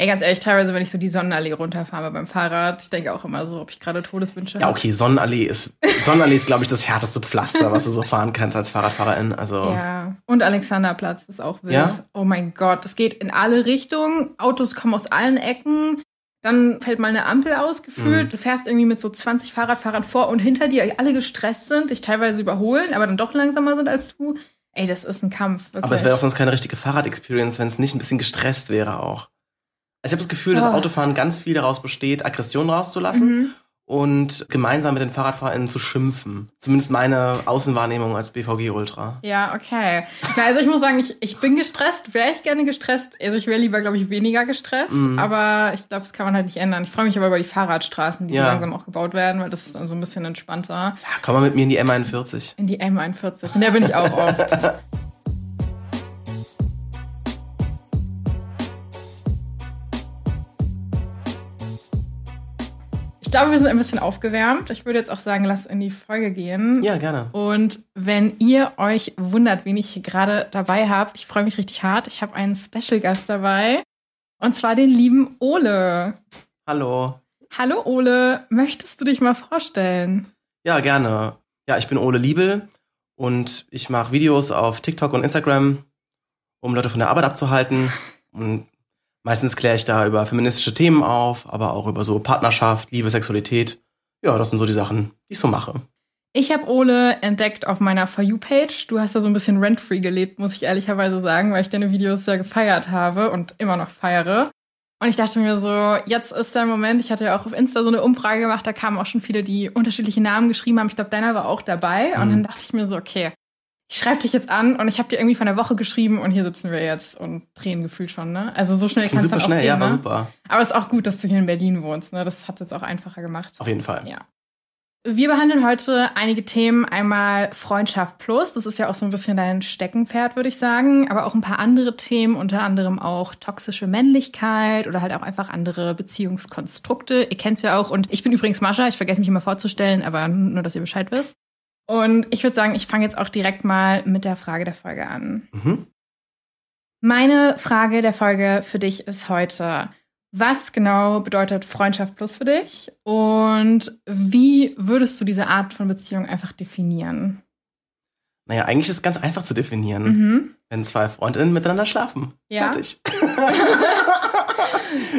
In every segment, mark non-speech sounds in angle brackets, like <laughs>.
Ey, ganz ehrlich, teilweise, wenn ich so die Sonnenallee runterfahre beim Fahrrad, ich denke auch immer so, ob ich gerade Todeswünsche Ja, okay, Sonnenallee ist, Sonnenallee ist, glaube ich, das härteste Pflaster, was du so fahren kannst als Fahrradfahrerin. Also. Ja. Und Alexanderplatz ist auch wild. Ja? Oh mein Gott, das geht in alle Richtungen. Autos kommen aus allen Ecken. Dann fällt mal eine Ampel aus, gefühlt. Mhm. Du fährst irgendwie mit so 20 Fahrradfahrern vor und hinter dir, die alle gestresst sind, dich teilweise überholen, aber dann doch langsamer sind als du. Ey, das ist ein Kampf. Wirklich. Aber es wäre auch sonst keine richtige Fahrrad-Experience, wenn es nicht ein bisschen gestresst wäre auch. Also ich habe das Gefühl, dass Oh. Autofahren ganz viel daraus besteht, Aggression rauszulassen Mhm. und gemeinsam mit den FahrradfahrerInnen zu schimpfen. Zumindest meine Außenwahrnehmung als BVG-Ultra. Ja, okay. Na, also ich muss sagen, ich, ich bin gestresst, wäre ich gerne gestresst. Also ich wäre lieber, glaube ich, weniger gestresst. Mhm. Aber ich glaube, das kann man halt nicht ändern. Ich freue mich aber über die Fahrradstraßen, die Ja. so langsam auch gebaut werden, weil das ist dann so ein bisschen entspannter. Ja, komm mal mit mir in die M41. In die M41. In der bin ich auch oft. <laughs> glaube, wir sind ein bisschen aufgewärmt. Ich würde jetzt auch sagen, lass in die Folge gehen. Ja, gerne. Und wenn ihr euch wundert, wen ich hier gerade dabei habe, ich freue mich richtig hart. Ich habe einen Special Gast dabei. Und zwar den lieben Ole. Hallo. Hallo Ole, möchtest du dich mal vorstellen? Ja, gerne. Ja, ich bin Ole Liebel und ich mache Videos auf TikTok und Instagram, um Leute von der Arbeit abzuhalten. Und meistens kläre ich da über feministische Themen auf, aber auch über so Partnerschaft, Liebe, Sexualität. Ja, das sind so die Sachen, die ich so mache. Ich habe Ole entdeckt auf meiner For You-Page. Du hast da so ein bisschen rent-free gelebt, muss ich ehrlicherweise sagen, weil ich deine Videos sehr gefeiert habe und immer noch feiere. Und ich dachte mir so, jetzt ist der Moment. Ich hatte ja auch auf Insta so eine Umfrage gemacht, da kamen auch schon viele, die unterschiedliche Namen geschrieben haben. Ich glaube, deiner war auch dabei. Und Mhm. dann dachte ich mir so, okay, ich schreibe dich jetzt an und ich habe dir irgendwie von der Woche geschrieben und hier sitzen wir jetzt und drehen gefühlt schon, ne? Also so schnell kann Ging es super dann auch schnell, gehen, ja, war ne? super. Aber es ist auch gut, dass du hier in Berlin wohnst, ne? Das hat es jetzt auch einfacher gemacht. Auf jeden Fall. Ja. Wir behandeln heute einige Themen. Einmal Freundschaft Plus. Das ist ja auch so ein bisschen dein Steckenpferd, würde ich sagen. Aber auch ein paar andere Themen, unter anderem auch toxische Männlichkeit oder halt auch einfach andere Beziehungskonstrukte. Ihr kennt's ja auch. Und ich bin übrigens Mascha. Ich vergesse mich immer vorzustellen, aber nur, dass ihr Bescheid wisst. Und ich würde sagen, ich fange jetzt auch direkt mal mit der Frage der Folge an. Mhm. Meine Frage der Folge für dich ist heute, was genau bedeutet Freundschaft plus für dich und wie würdest du diese Art von Beziehung einfach definieren? Naja, eigentlich ist es ganz einfach zu definieren, Mhm. wenn zwei Freundinnen miteinander schlafen. Ja. Fertig. <laughs> <laughs>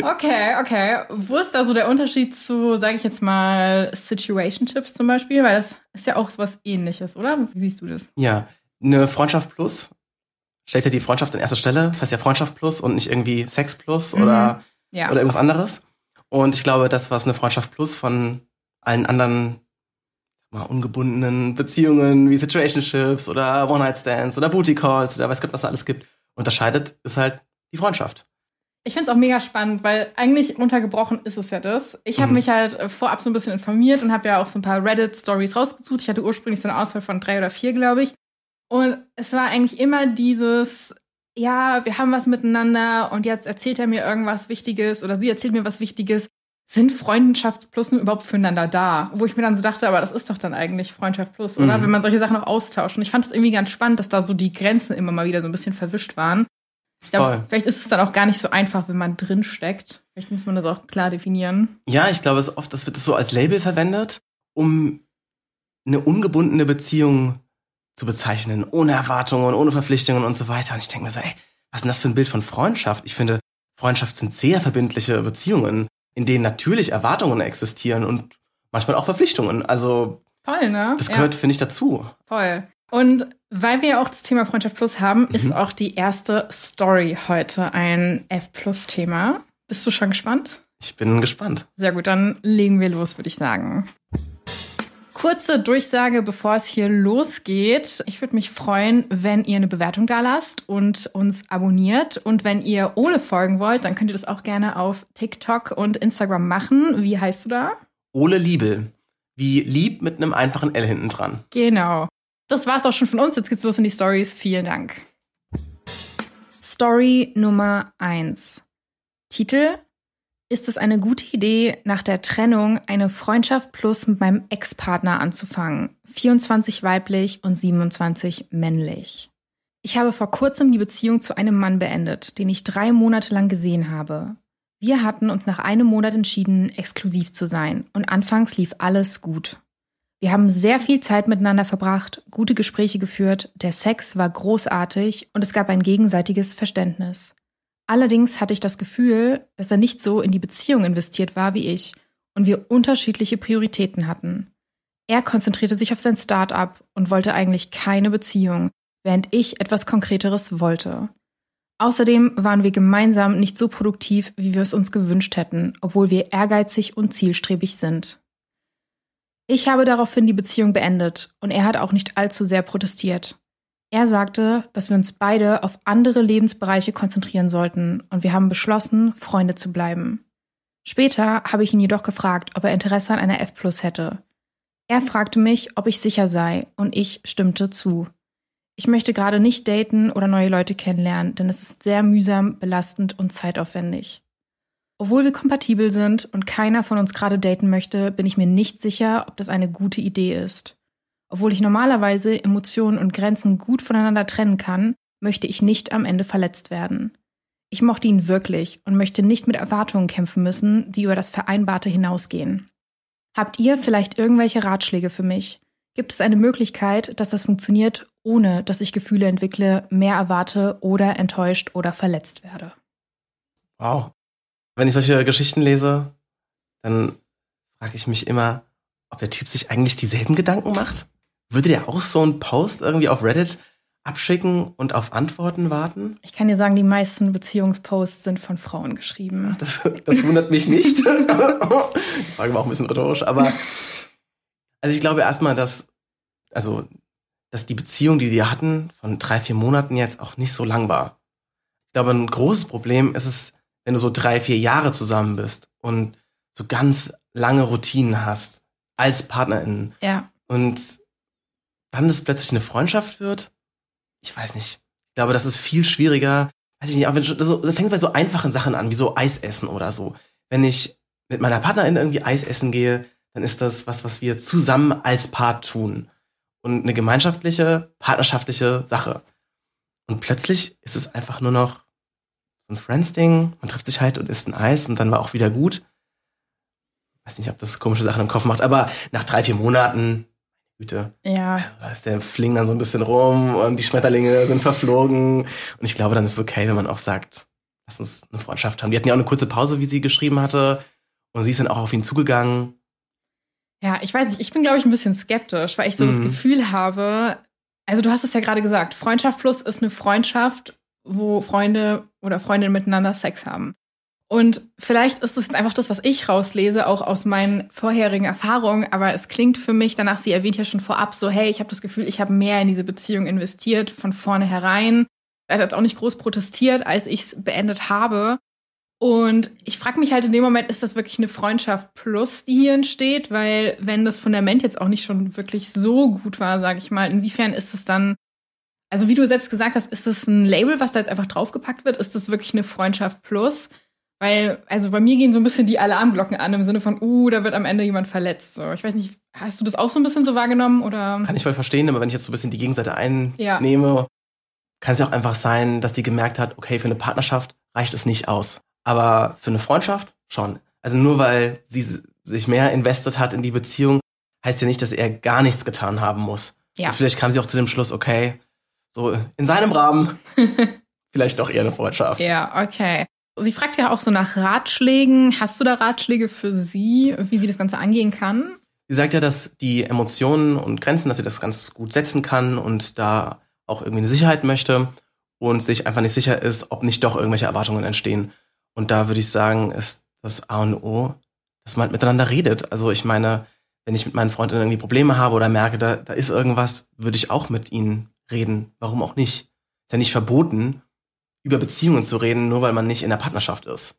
Okay, okay. Wo ist da so der Unterschied zu, sage ich jetzt mal, Situationships zum Beispiel? Weil das ist ja auch sowas ähnliches, oder? Wie siehst du das? Ja, eine Freundschaft plus stellt ja die Freundschaft an erster Stelle. Das heißt ja Freundschaft plus und nicht irgendwie Sex plus Mhm. oder, Ja. oder irgendwas anderes. Und ich glaube, das, was eine Freundschaft plus von allen anderen mal, ungebundenen Beziehungen wie Situationships oder One-Night-Stands oder Booty Calls oder weiß Gott, was da alles gibt, unterscheidet, ist halt die Freundschaft. Ich finde es auch mega spannend, weil eigentlich runtergebrochen ist es ja das. Ich habe Mhm. mich halt äh, vorab so ein bisschen informiert und habe ja auch so ein paar Reddit-Stories rausgesucht. Ich hatte ursprünglich so eine Auswahl von drei oder vier, glaube ich. Und es war eigentlich immer dieses, ja, wir haben was miteinander und jetzt erzählt er mir irgendwas Wichtiges oder sie erzählt mir was Wichtiges. Sind Freundschaft plus nur überhaupt füreinander da? Wo ich mir dann so dachte, aber das ist doch dann eigentlich Freundschaft plus, oder? Mhm. Wenn man solche Sachen auch austauscht. Und ich fand es irgendwie ganz spannend, dass da so die Grenzen immer mal wieder so ein bisschen verwischt waren. Ich glaube, vielleicht ist es dann auch gar nicht so einfach, wenn man drin steckt. Vielleicht muss man das auch klar definieren. Ja, ich glaube, es oft, das wird so als Label verwendet, um eine ungebundene Beziehung zu bezeichnen, ohne Erwartungen, ohne Verpflichtungen und so weiter. Und ich denke mir so, ey, was ist denn das für ein Bild von Freundschaft? Ich finde, Freundschaft sind sehr verbindliche Beziehungen, in denen natürlich Erwartungen existieren und manchmal auch Verpflichtungen. Also Voll, ne? das gehört, finde ich, dazu. Voll. Und weil wir ja auch das Thema Freundschaft Plus haben, Mhm. ist auch die erste Story heute ein F Plus Thema. Bist du schon gespannt? Ich bin gespannt. Sehr gut, dann legen wir los, würde ich sagen. Kurze Durchsage, bevor es hier losgeht. Ich würde mich freuen, wenn ihr eine Bewertung da lasst und uns abonniert. Und wenn ihr Ole folgen wollt, dann könnt ihr das auch gerne auf TikTok und Instagram machen. Wie heißt du da? Ole Liebel. Wie lieb mit einem einfachen L hinten dran. Genau. Das war's auch schon von uns. Jetzt geht's los in die Stories. Vielen Dank. Story Nummer 1. Titel Ist es eine gute Idee, nach der Trennung eine Freundschaft plus mit meinem Ex-Partner anzufangen? 24 weiblich und 27 männlich. Ich habe vor kurzem die Beziehung zu einem Mann beendet, den ich drei Monate lang gesehen habe. Wir hatten uns nach einem Monat entschieden, exklusiv zu sein. Und anfangs lief alles gut. Wir haben sehr viel Zeit miteinander verbracht, gute Gespräche geführt, der Sex war großartig und es gab ein gegenseitiges Verständnis. Allerdings hatte ich das Gefühl, dass er nicht so in die Beziehung investiert war wie ich und wir unterschiedliche Prioritäten hatten. Er konzentrierte sich auf sein Start-up und wollte eigentlich keine Beziehung, während ich etwas Konkreteres wollte. Außerdem waren wir gemeinsam nicht so produktiv, wie wir es uns gewünscht hätten, obwohl wir ehrgeizig und zielstrebig sind. Ich habe daraufhin die Beziehung beendet und er hat auch nicht allzu sehr protestiert. Er sagte, dass wir uns beide auf andere Lebensbereiche konzentrieren sollten und wir haben beschlossen, Freunde zu bleiben. Später habe ich ihn jedoch gefragt, ob er Interesse an einer F Plus hätte. Er fragte mich, ob ich sicher sei und ich stimmte zu. Ich möchte gerade nicht daten oder neue Leute kennenlernen, denn es ist sehr mühsam, belastend und zeitaufwendig. Obwohl wir kompatibel sind und keiner von uns gerade daten möchte, bin ich mir nicht sicher, ob das eine gute Idee ist. Obwohl ich normalerweise Emotionen und Grenzen gut voneinander trennen kann, möchte ich nicht am Ende verletzt werden. Ich mochte ihn wirklich und möchte nicht mit Erwartungen kämpfen müssen, die über das Vereinbarte hinausgehen. Habt ihr vielleicht irgendwelche Ratschläge für mich? Gibt es eine Möglichkeit, dass das funktioniert, ohne dass ich Gefühle entwickle, mehr erwarte oder enttäuscht oder verletzt werde? Wow. Wenn ich solche Geschichten lese, dann frage ich mich immer, ob der Typ sich eigentlich dieselben Gedanken macht. Würde der auch so einen Post irgendwie auf Reddit abschicken und auf Antworten warten? Ich kann dir sagen, die meisten Beziehungsposts sind von Frauen geschrieben. Das, das wundert mich nicht. die <laughs> Frage war auch ein bisschen rhetorisch, aber also ich glaube erstmal, dass, also, dass die Beziehung, die die hatten, von drei, vier Monaten jetzt auch nicht so lang war. Ich glaube, ein großes Problem ist es, wenn du so drei, vier Jahre zusammen bist und so ganz lange Routinen hast als Partnerin. Ja. Und dann es plötzlich eine Freundschaft wird. Ich weiß nicht. Ich glaube, das ist viel schwieriger. Weiß ich nicht, aber wenn, das, das fängt bei so einfachen Sachen an, wie so Eis essen oder so. Wenn ich mit meiner Partnerin irgendwie Eis essen gehe, dann ist das was, was wir zusammen als Paar tun. Und eine gemeinschaftliche, partnerschaftliche Sache. Und plötzlich ist es einfach nur noch so ein Friends-Ding. Man trifft sich halt und isst ein Eis und dann war auch wieder gut. Weiß nicht, ob das komische Sachen im Kopf macht, aber nach drei, vier Monaten, Güte. Ja. Da ist der Fling dann so ein bisschen rum und die Schmetterlinge sind verflogen. Und ich glaube, dann ist es okay, wenn man auch sagt, lass uns eine Freundschaft haben. Die hatten ja auch eine kurze Pause, wie sie geschrieben hatte. Und sie ist dann auch auf ihn zugegangen. Ja, ich weiß nicht, ich bin, glaube ich, ein bisschen skeptisch, weil ich so mhm. das Gefühl habe, also du hast es ja gerade gesagt, Freundschaft plus ist eine Freundschaft, wo Freunde oder Freundinnen miteinander Sex haben. Und vielleicht ist es einfach das, was ich rauslese, auch aus meinen vorherigen Erfahrungen, aber es klingt für mich, danach, sie erwähnt ja schon vorab so, hey, ich habe das Gefühl, ich habe mehr in diese Beziehung investiert, von vornherein. Er hat jetzt auch nicht groß protestiert, als ich es beendet habe. Und ich frage mich halt in dem Moment, ist das wirklich eine Freundschaft plus, die hier entsteht? Weil wenn das Fundament jetzt auch nicht schon wirklich so gut war, sage ich mal, inwiefern ist es dann, also wie du selbst gesagt hast, ist das ein Label, was da jetzt einfach draufgepackt wird? Ist das wirklich eine Freundschaft plus? Weil, also bei mir gehen so ein bisschen die Alarmglocken an im Sinne von, uh, da wird am Ende jemand verletzt. So, ich weiß nicht, hast du das auch so ein bisschen so wahrgenommen oder? Kann ich voll verstehen, aber wenn ich jetzt so ein bisschen die Gegenseite einnehme, ja. kann es ja auch einfach sein, dass sie gemerkt hat, okay, für eine Partnerschaft reicht es nicht aus. Aber für eine Freundschaft schon. Also nur weil sie sich mehr investiert hat in die Beziehung, heißt ja nicht, dass er gar nichts getan haben muss. Ja. Und vielleicht kam sie auch zu dem Schluss, okay, so in seinem Rahmen, <laughs> vielleicht doch eher eine Freundschaft. Ja, okay. Sie fragt ja auch so nach Ratschlägen. Hast du da Ratschläge für sie, wie sie das Ganze angehen kann? Sie sagt ja, dass die Emotionen und Grenzen, dass sie das ganz gut setzen kann und da auch irgendwie eine Sicherheit möchte und sich einfach nicht sicher ist, ob nicht doch irgendwelche Erwartungen entstehen. Und da würde ich sagen, ist das A und O, dass man miteinander redet. Also ich meine, wenn ich mit meinen Freunden irgendwie Probleme habe oder merke, da, da ist irgendwas, würde ich auch mit ihnen reden. Warum auch nicht? Ist ja nicht verboten, über Beziehungen zu reden, nur weil man nicht in der Partnerschaft ist.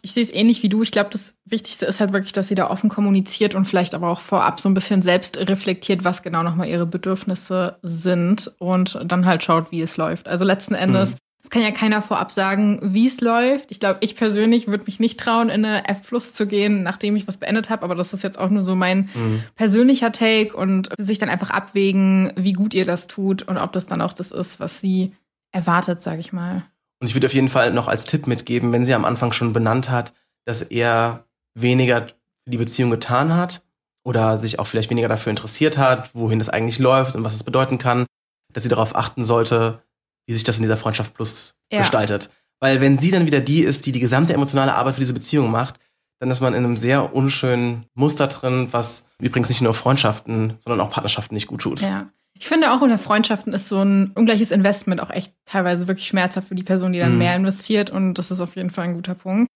Ich sehe es ähnlich wie du. Ich glaube, das Wichtigste ist halt wirklich, dass sie da offen kommuniziert und vielleicht aber auch vorab so ein bisschen selbst reflektiert, was genau nochmal ihre Bedürfnisse sind und dann halt schaut, wie es läuft. Also letzten Endes, mhm. es kann ja keiner vorab sagen, wie es läuft. Ich glaube, ich persönlich würde mich nicht trauen, in eine F Plus zu gehen, nachdem ich was beendet habe, aber das ist jetzt auch nur so mein mhm. persönlicher Take und sich dann einfach abwägen, wie gut ihr das tut und ob das dann auch das ist, was sie erwartet, sage ich mal. Und ich würde auf jeden Fall noch als Tipp mitgeben, wenn sie am Anfang schon benannt hat, dass er weniger für die Beziehung getan hat oder sich auch vielleicht weniger dafür interessiert hat, wohin das eigentlich läuft und was es bedeuten kann, dass sie darauf achten sollte, wie sich das in dieser Freundschaft Plus ja. gestaltet. Weil wenn sie dann wieder die ist, die die gesamte emotionale Arbeit für diese Beziehung macht, dann ist man in einem sehr unschönen Muster drin, was übrigens nicht nur Freundschaften, sondern auch Partnerschaften nicht gut tut. Ja. Ich finde auch unter Freundschaften ist so ein ungleiches Investment auch echt teilweise wirklich schmerzhaft für die Person, die dann mhm. mehr investiert. Und das ist auf jeden Fall ein guter Punkt.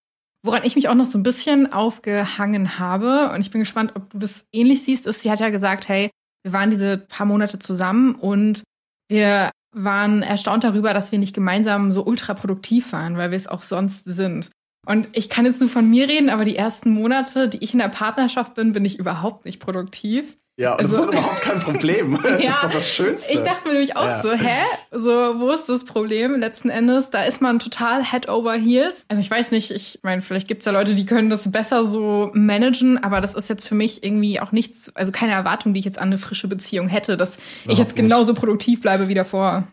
Woran ich mich auch noch so ein bisschen aufgehangen habe, und ich bin gespannt, ob du das ähnlich siehst, ist, sie hat ja gesagt, hey, wir waren diese paar Monate zusammen und wir waren erstaunt darüber, dass wir nicht gemeinsam so ultra produktiv waren, weil wir es auch sonst sind. Und ich kann jetzt nur von mir reden, aber die ersten Monate, die ich in der Partnerschaft bin, bin ich überhaupt nicht produktiv. Ja, und also, das ist doch überhaupt kein Problem. ja, <laughs> das ist doch das Schönste. Ich dachte mir nämlich auch ja. so, hä? So, wo ist das Problem? Letzten Endes, da ist man total head over heels. Also ich weiß nicht, ich meine, vielleicht gibt es ja Leute, die können das besser so managen, aber das ist jetzt für mich irgendwie auch nichts, also keine Erwartung, die ich jetzt an eine frische Beziehung hätte, dass überhaupt ich jetzt genauso nicht. produktiv bleibe wie davor.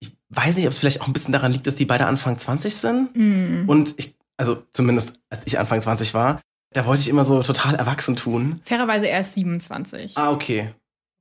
Ich weiß nicht, ob es vielleicht auch ein bisschen daran liegt, dass die beide Anfang 20 sind. Mm. Und ich, also zumindest als ich Anfang 20 war, da wollte ich immer so total erwachsen tun. Fairerweise er ist 27. Ah, okay.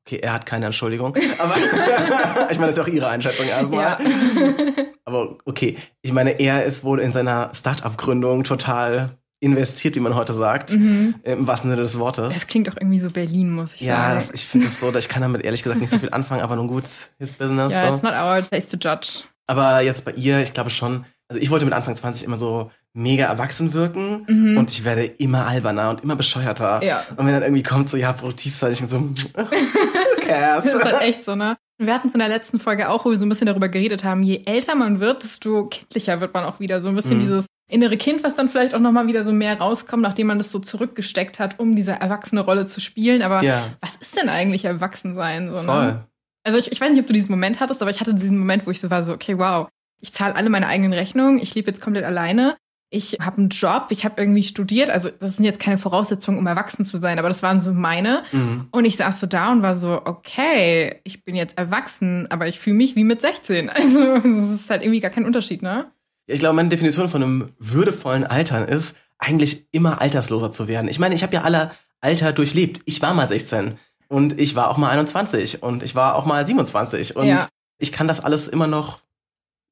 Okay, er hat keine Entschuldigung. Aber <laughs> ich meine, das ist ja auch ihre Einschätzung erstmal. Ja. <laughs> Aber okay, ich meine, er ist wohl in seiner Start-up-Gründung total investiert, wie man heute sagt, mhm. im wahrsten Sinne des Wortes. Das klingt auch irgendwie so Berlin, muss ich ja, sagen. Ja, ich finde es so, ich kann damit ehrlich gesagt nicht so viel anfangen, aber nun gut, his business. Ja, so. it's not our place to judge. Aber jetzt bei ihr, ich glaube schon, also ich wollte mit Anfang 20 immer so mega erwachsen wirken mhm. und ich werde immer alberner und immer bescheuerter. Ja. Und wenn dann irgendwie kommt so, ja, produktiv sein, ich denke so, <laughs> who cares? das ist halt echt so, ne? Wir hatten es in der letzten Folge auch, wo wir so ein bisschen darüber geredet haben, je älter man wird, desto kindlicher wird man auch wieder. So ein bisschen mhm. dieses innere Kind, was dann vielleicht auch nochmal wieder so mehr rauskommt, nachdem man das so zurückgesteckt hat, um diese erwachsene Rolle zu spielen. Aber ja. was ist denn eigentlich Erwachsensein? So, ne? Voll. Also ich, ich weiß nicht, ob du diesen Moment hattest, aber ich hatte diesen Moment, wo ich so war, so, okay, wow, ich zahle alle meine eigenen Rechnungen, ich lebe jetzt komplett alleine ich habe einen Job, ich habe irgendwie studiert, also das sind jetzt keine Voraussetzungen, um erwachsen zu sein, aber das waren so meine. Mhm. Und ich saß so da und war so, okay, ich bin jetzt erwachsen, aber ich fühle mich wie mit 16. <laughs> Also das ist halt irgendwie gar kein Unterschied, ne? Ich glaube, meine Definition von einem würdevollen Altern ist, eigentlich immer altersloser zu werden. Ich meine, ich habe ja alle Alter durchlebt. Ich war mal 16 und ich war auch mal 21 und ich war auch mal 27 und ja. ich kann das alles immer noch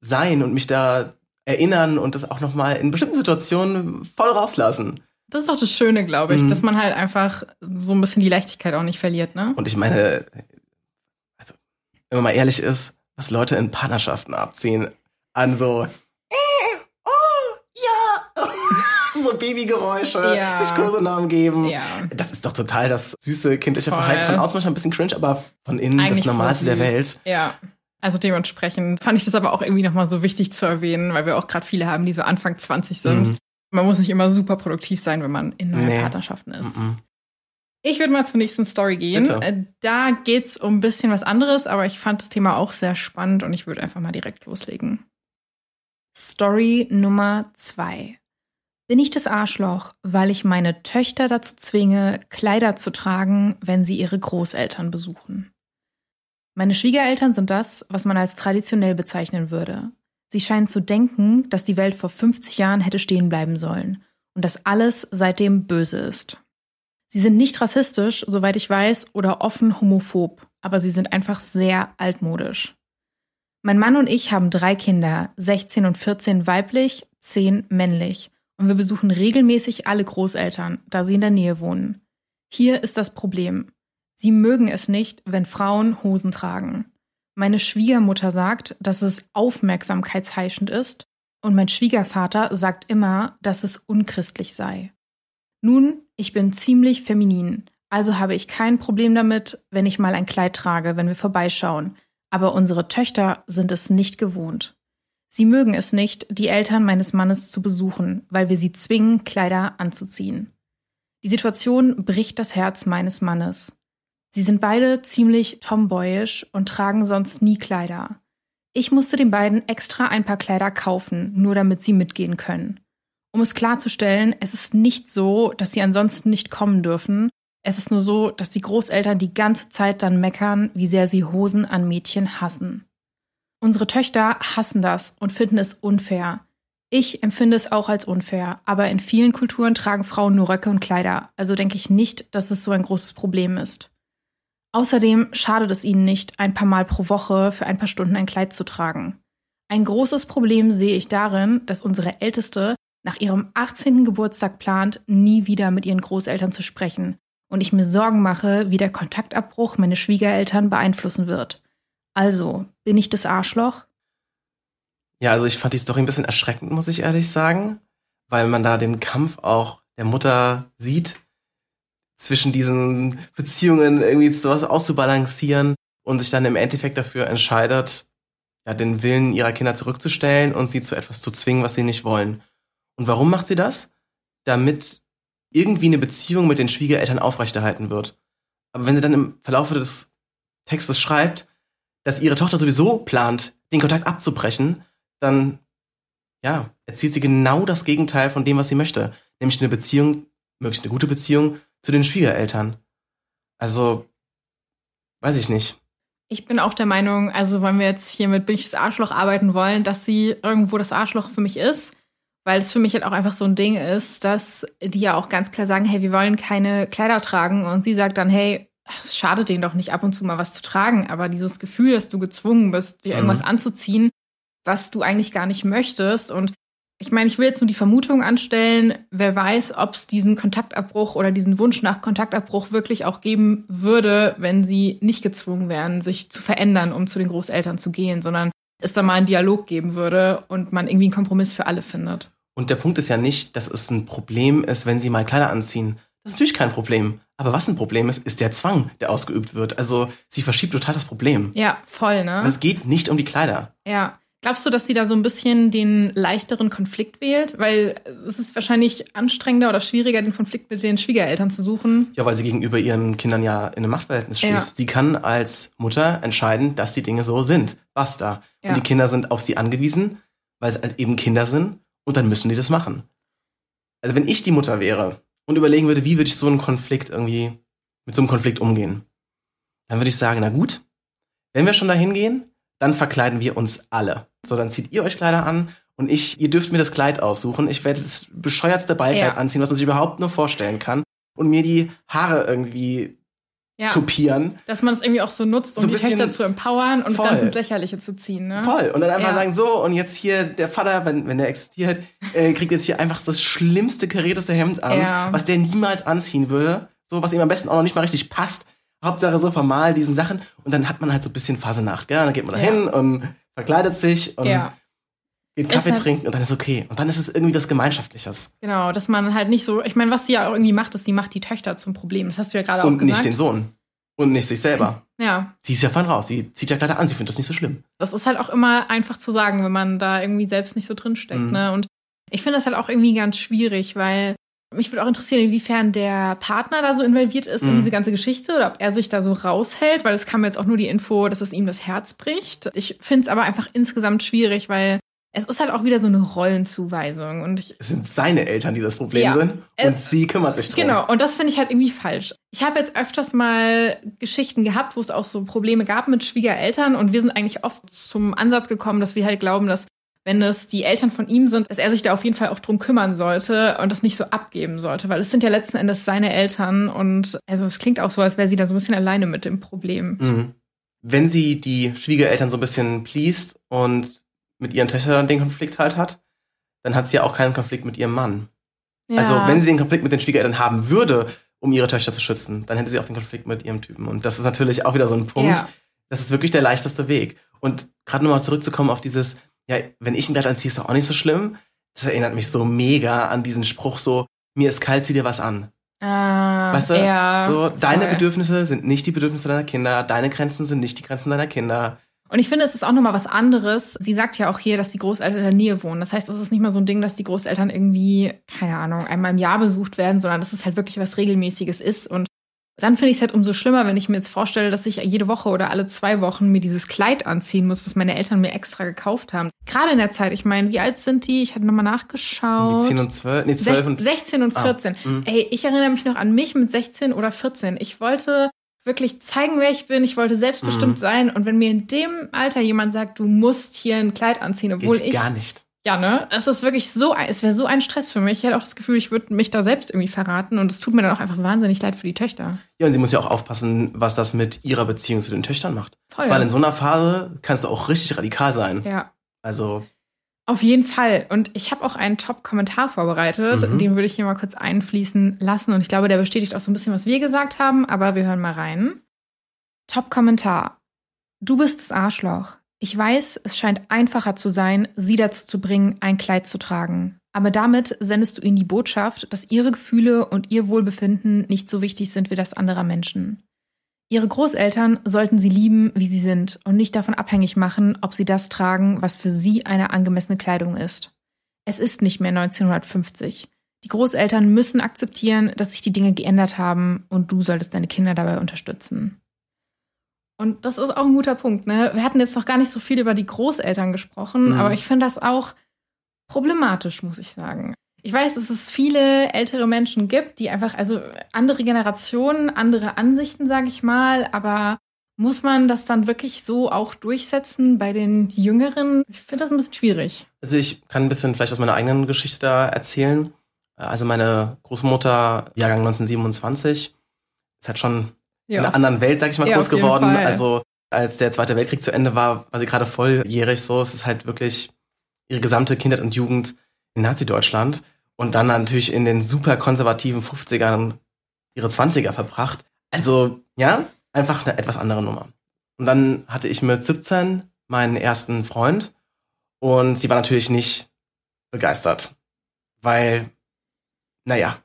sein und mich da erinnern und das auch nochmal in bestimmten Situationen voll rauslassen. Das ist auch das Schöne, glaube ich, mhm. dass man halt einfach so ein bisschen die Leichtigkeit auch nicht verliert, ne? Und ich meine, also, wenn man mal ehrlich ist, was Leute in Partnerschaften abziehen, an so, äh, oh, ja, <laughs> so Babygeräusche, ja. sich Kosenamen geben. Ja. Das ist doch total das süße kindliche Voll. Verhalten. Von außen manchmal ein bisschen cringe, aber von innen Eigentlich das Normalste der Welt. Ja. Also dementsprechend fand ich das aber auch irgendwie nochmal so wichtig zu erwähnen, weil wir auch gerade viele haben, die so Anfang 20 sind. Mhm. Man muss nicht immer super produktiv sein, wenn man in neuen nee. Partnerschaften ist. Mhm. Ich würde mal zur nächsten Story gehen. Bitte. Äh, da geht es um ein bisschen was anderes, aber ich fand das Thema auch sehr spannend und ich würde einfach mal direkt loslegen. Story Nummer zwei. Bin ich das Arschloch, weil ich meine Töchter dazu zwinge, Kleider zu tragen, wenn sie ihre Großeltern besuchen? Meine Schwiegereltern sind das, was man als traditionell bezeichnen würde. Sie scheinen zu denken, dass die Welt vor 50 Jahren hätte stehen bleiben sollen und dass alles seitdem böse ist. Sie sind nicht rassistisch, soweit ich weiß, oder offen homophob, aber sie sind einfach sehr altmodisch. Mein Mann und ich haben drei Kinder, 16 und 14 weiblich, 10 männlich, und wir besuchen regelmäßig alle Großeltern, da sie in der Nähe wohnen. Hier ist das Problem. Sie mögen es nicht, wenn Frauen Hosen tragen. Meine Schwiegermutter sagt, dass es aufmerksamkeitsheischend ist, und mein Schwiegervater sagt immer, dass es unchristlich sei. Nun, ich bin ziemlich feminin, also habe ich kein Problem damit, wenn ich mal ein Kleid trage, wenn wir vorbeischauen, aber unsere Töchter sind es nicht gewohnt. Sie mögen es nicht, die Eltern meines Mannes zu besuchen, weil wir sie zwingen, Kleider anzuziehen. Die Situation bricht das Herz meines Mannes. Sie sind beide ziemlich tomboyisch und tragen sonst nie Kleider. Ich musste den beiden extra ein paar Kleider kaufen, nur damit sie mitgehen können. Um es klarzustellen, es ist nicht so, dass sie ansonsten nicht kommen dürfen. Es ist nur so, dass die Großeltern die ganze Zeit dann meckern, wie sehr sie Hosen an Mädchen hassen. Unsere Töchter hassen das und finden es unfair. Ich empfinde es auch als unfair, aber in vielen Kulturen tragen Frauen nur Röcke und Kleider, also denke ich nicht, dass es so ein großes Problem ist. Außerdem schadet es ihnen nicht, ein paar Mal pro Woche für ein paar Stunden ein Kleid zu tragen. Ein großes Problem sehe ich darin, dass unsere Älteste nach ihrem 18. Geburtstag plant, nie wieder mit ihren Großeltern zu sprechen und ich mir Sorgen mache, wie der Kontaktabbruch meine Schwiegereltern beeinflussen wird. Also, bin ich das Arschloch? Ja, also ich fand die Story ein bisschen erschreckend, muss ich ehrlich sagen, weil man da den Kampf auch der Mutter sieht, zwischen diesen Beziehungen irgendwie sowas auszubalancieren und sich dann im Endeffekt dafür entscheidet, ja, den Willen ihrer Kinder zurückzustellen und sie zu etwas zu zwingen, was sie nicht wollen. Und warum macht sie das? Damit irgendwie eine Beziehung mit den Schwiegereltern aufrechterhalten wird. Aber wenn sie dann im Verlauf des Textes schreibt, dass ihre Tochter sowieso plant, den Kontakt abzubrechen, dann ja, erzielt sie genau das Gegenteil von dem, was sie möchte. Nämlich eine Beziehung, möglichst eine gute Beziehung zu den Schwiegereltern. Also, weiß ich nicht. Ich bin auch der Meinung, also wenn wir jetzt hier mit das Arschloch arbeiten wollen, dass sie irgendwo das Arschloch für mich ist, weil es für mich halt auch einfach so ein Ding ist, dass die ja auch ganz klar sagen, hey, wir wollen keine Kleider tragen und sie sagt dann, hey, es schadet denen doch nicht ab und zu mal was zu tragen, aber dieses Gefühl, dass du gezwungen bist, dir irgendwas mhm. anzuziehen, was du eigentlich gar nicht möchtest und ich meine, ich will jetzt nur die Vermutung anstellen, wer weiß, ob es diesen Kontaktabbruch oder diesen Wunsch nach Kontaktabbruch wirklich auch geben würde, wenn sie nicht gezwungen wären, sich zu verändern, um zu den Großeltern zu gehen, sondern es da mal einen Dialog geben würde und man irgendwie einen Kompromiss für alle findet. Und der Punkt ist ja nicht, dass es ein Problem ist, wenn sie mal Kleider anziehen. Das ist natürlich kein Problem. Aber was ein Problem ist, ist der Zwang, der ausgeübt wird. Also sie verschiebt total das Problem. Ja, voll, ne? Es geht nicht um die Kleider. Ja. Glaubst du, dass sie da so ein bisschen den leichteren Konflikt wählt? Weil es ist wahrscheinlich anstrengender oder schwieriger, den Konflikt mit den Schwiegereltern zu suchen. Ja, weil sie gegenüber ihren Kindern ja in einem Machtverhältnis steht. Ja. Sie kann als Mutter entscheiden, dass die Dinge so sind. Basta. Ja. Und die Kinder sind auf sie angewiesen, weil sie halt eben Kinder sind. Und dann müssen die das machen. Also wenn ich die Mutter wäre und überlegen würde, wie würde ich so einen Konflikt irgendwie, mit so einem Konflikt umgehen, dann würde ich sagen, na gut, wenn wir schon dahin gehen, dann verkleiden wir uns alle. So, dann zieht ihr euch Kleider an und ich, ihr dürft mir das Kleid aussuchen. Ich werde das bescheuertste Ballkleid ja. anziehen, was man sich überhaupt nur vorstellen kann. Und mir die Haare irgendwie ja. tupieren. Dass man es irgendwie auch so nutzt, um so die Töchter zu empowern und voll. es dann ins Lächerliche zu ziehen. Ne? Voll. Und dann einfach ja. sagen, so, und jetzt hier der Vater, wenn, wenn der existiert, äh, kriegt jetzt hier einfach das schlimmste, karierteste Hemd an, was der niemals anziehen würde. So, was ihm am besten auch noch nicht mal richtig passt. Hauptsache so formal diesen Sachen. Und dann hat man halt so ein bisschen Phasenacht, gell? Dann geht man da hin und verkleidet sich und ja. geht Kaffee halt, trinken und dann ist okay. Und dann ist es irgendwie was Gemeinschaftliches. Genau, dass man halt nicht so, ich meine, was sie ja irgendwie macht, ist, sie macht die Töchter zum Problem. Das hast du ja gerade auch gesagt. Und nicht den Sohn. Und nicht sich selber. <clears throat> Ja. Sie ist ja fein raus. Sie zieht ja Kleider an. Sie findet das nicht so schlimm. Das ist halt auch immer einfach zu sagen, wenn man da irgendwie selbst nicht so drinsteckt. Mhm. Ne? Und ich finde das halt auch irgendwie ganz schwierig, weil mich würde auch interessieren, inwiefern der Partner da so involviert ist mhm. in diese ganze Geschichte oder ob er sich da so raushält, weil es kam jetzt auch nur die Info, dass es ihm das Herz bricht. Ich finde es aber einfach insgesamt schwierig, weil es ist halt auch wieder so eine Rollenzuweisung. Und ich, es sind seine Eltern, die das Problem ja, sind. Und sie kümmert sich drum. Genau, und das finde ich halt irgendwie falsch. Ich habe jetzt öfters mal Geschichten gehabt, wo es auch so Probleme gab mit Schwiegereltern. Und wir sind eigentlich oft zum Ansatz gekommen, dass wir halt glauben, dass wenn es die Eltern von ihm sind, dass er sich da auf jeden Fall auch drum kümmern sollte und das nicht so abgeben sollte, weil es sind ja letzten Endes seine Eltern und also es klingt auch so, als wäre sie da so ein bisschen alleine mit dem Problem. Mhm. Wenn sie die Schwiegereltern so ein bisschen pleased und mit ihren Töchtern den Konflikt halt hat, dann hat sie ja auch keinen Konflikt mit ihrem Mann. Ja. Also wenn sie den Konflikt mit den Schwiegereltern haben würde, um ihre Töchter zu schützen, dann hätte sie auch den Konflikt mit ihrem Typen. Und das ist natürlich auch wieder so ein Punkt. Ja. Das ist wirklich der leichteste Weg. Und gerade nochmal zurückzukommen auf dieses, ja, wenn ich ein Kleid anziehe, ist doch auch nicht so schlimm. Das erinnert mich so mega an diesen Spruch so, mir ist kalt, zieh dir was an. Ah, weißt du? Ja, so, deine voll. Bedürfnisse sind nicht die Bedürfnisse deiner Kinder, deine Grenzen sind nicht die Grenzen deiner Kinder. Und ich finde, es ist auch nochmal was anderes. Sie sagt ja auch hier, dass die Großeltern in der Nähe wohnen. Das heißt, es ist nicht mal so ein Ding, dass die Großeltern irgendwie, keine Ahnung, einmal im Jahr besucht werden, sondern dass es halt wirklich was Regelmäßiges ist. Und dann finde ich es halt umso schlimmer, wenn ich mir jetzt vorstelle, dass ich jede Woche oder alle zwei Wochen mir dieses Kleid anziehen muss, was meine Eltern mir extra gekauft haben. Gerade in der Zeit, ich meine, wie alt sind die? Ich hatte nochmal nachgeschaut. 10 und 12, nee, 12 und 16 und 14. Ah, Ey, ich erinnere mich noch an mich mit 16 oder 14. Ich wollte wirklich zeigen, wer ich bin. Ich wollte selbstbestimmt Mhm. sein. Und wenn mir in dem Alter jemand sagt, du musst hier ein Kleid anziehen, obwohl Geht ich. gar nicht. Ja, ne? Das ist wirklich so, es wäre so ein Stress für mich. Ich hätte auch das Gefühl, ich würde mich da selbst irgendwie verraten. Und es tut mir dann auch einfach wahnsinnig leid für die Töchter. Ja, und sie muss ja auch aufpassen, was das mit ihrer Beziehung zu den Töchtern macht. Voll. Weil in so einer Phase kannst du auch richtig radikal sein. ja. Also, Auf jeden Fall. Und ich habe auch einen Top-Kommentar vorbereitet. Mhm. Den würde ich hier mal kurz einfließen lassen. Und ich glaube, der bestätigt auch so ein bisschen, was wir gesagt haben. Aber wir hören mal rein. Top-Kommentar. Du bist das Arschloch. Ich weiß, es scheint einfacher zu sein, sie dazu zu bringen, ein Kleid zu tragen. Aber damit sendest du ihnen die Botschaft, dass ihre Gefühle und ihr Wohlbefinden nicht so wichtig sind wie das anderer Menschen. Ihre Großeltern sollten sie lieben, wie sie sind und nicht davon abhängig machen, ob sie das tragen, was für sie eine angemessene Kleidung ist. Es ist nicht mehr 1950. Die Großeltern müssen akzeptieren, dass sich die Dinge geändert haben und du solltest deine Kinder dabei unterstützen. Und das ist auch ein guter Punkt, ne? Wir hatten jetzt noch gar nicht so viel über die Großeltern gesprochen, Mhm. aber ich finde das auch problematisch, muss ich sagen. Ich weiß, dass es viele ältere Menschen gibt, die einfach, also andere Generationen, andere Ansichten, sage ich mal, aber muss man das dann wirklich so auch durchsetzen bei den Jüngeren? Ich finde das ein bisschen schwierig. also ich kann ein bisschen vielleicht aus meiner eigenen Geschichte da erzählen. Also meine Großmutter, Jahrgang 1927, ist halt schon in einer anderen Welt, sag ich mal, Ja, groß geworden. Fall. Also als der Zweite Weltkrieg zu Ende war, war sie gerade volljährig so. Es ist halt wirklich ihre gesamte Kindheit und Jugend in Nazi-Deutschland und dann natürlich in den super konservativen 50ern ihre 20er verbracht. Also, ja, einfach eine etwas andere Nummer. Und dann hatte ich mit 17 meinen ersten Freund und sie war natürlich nicht begeistert, weil, naja,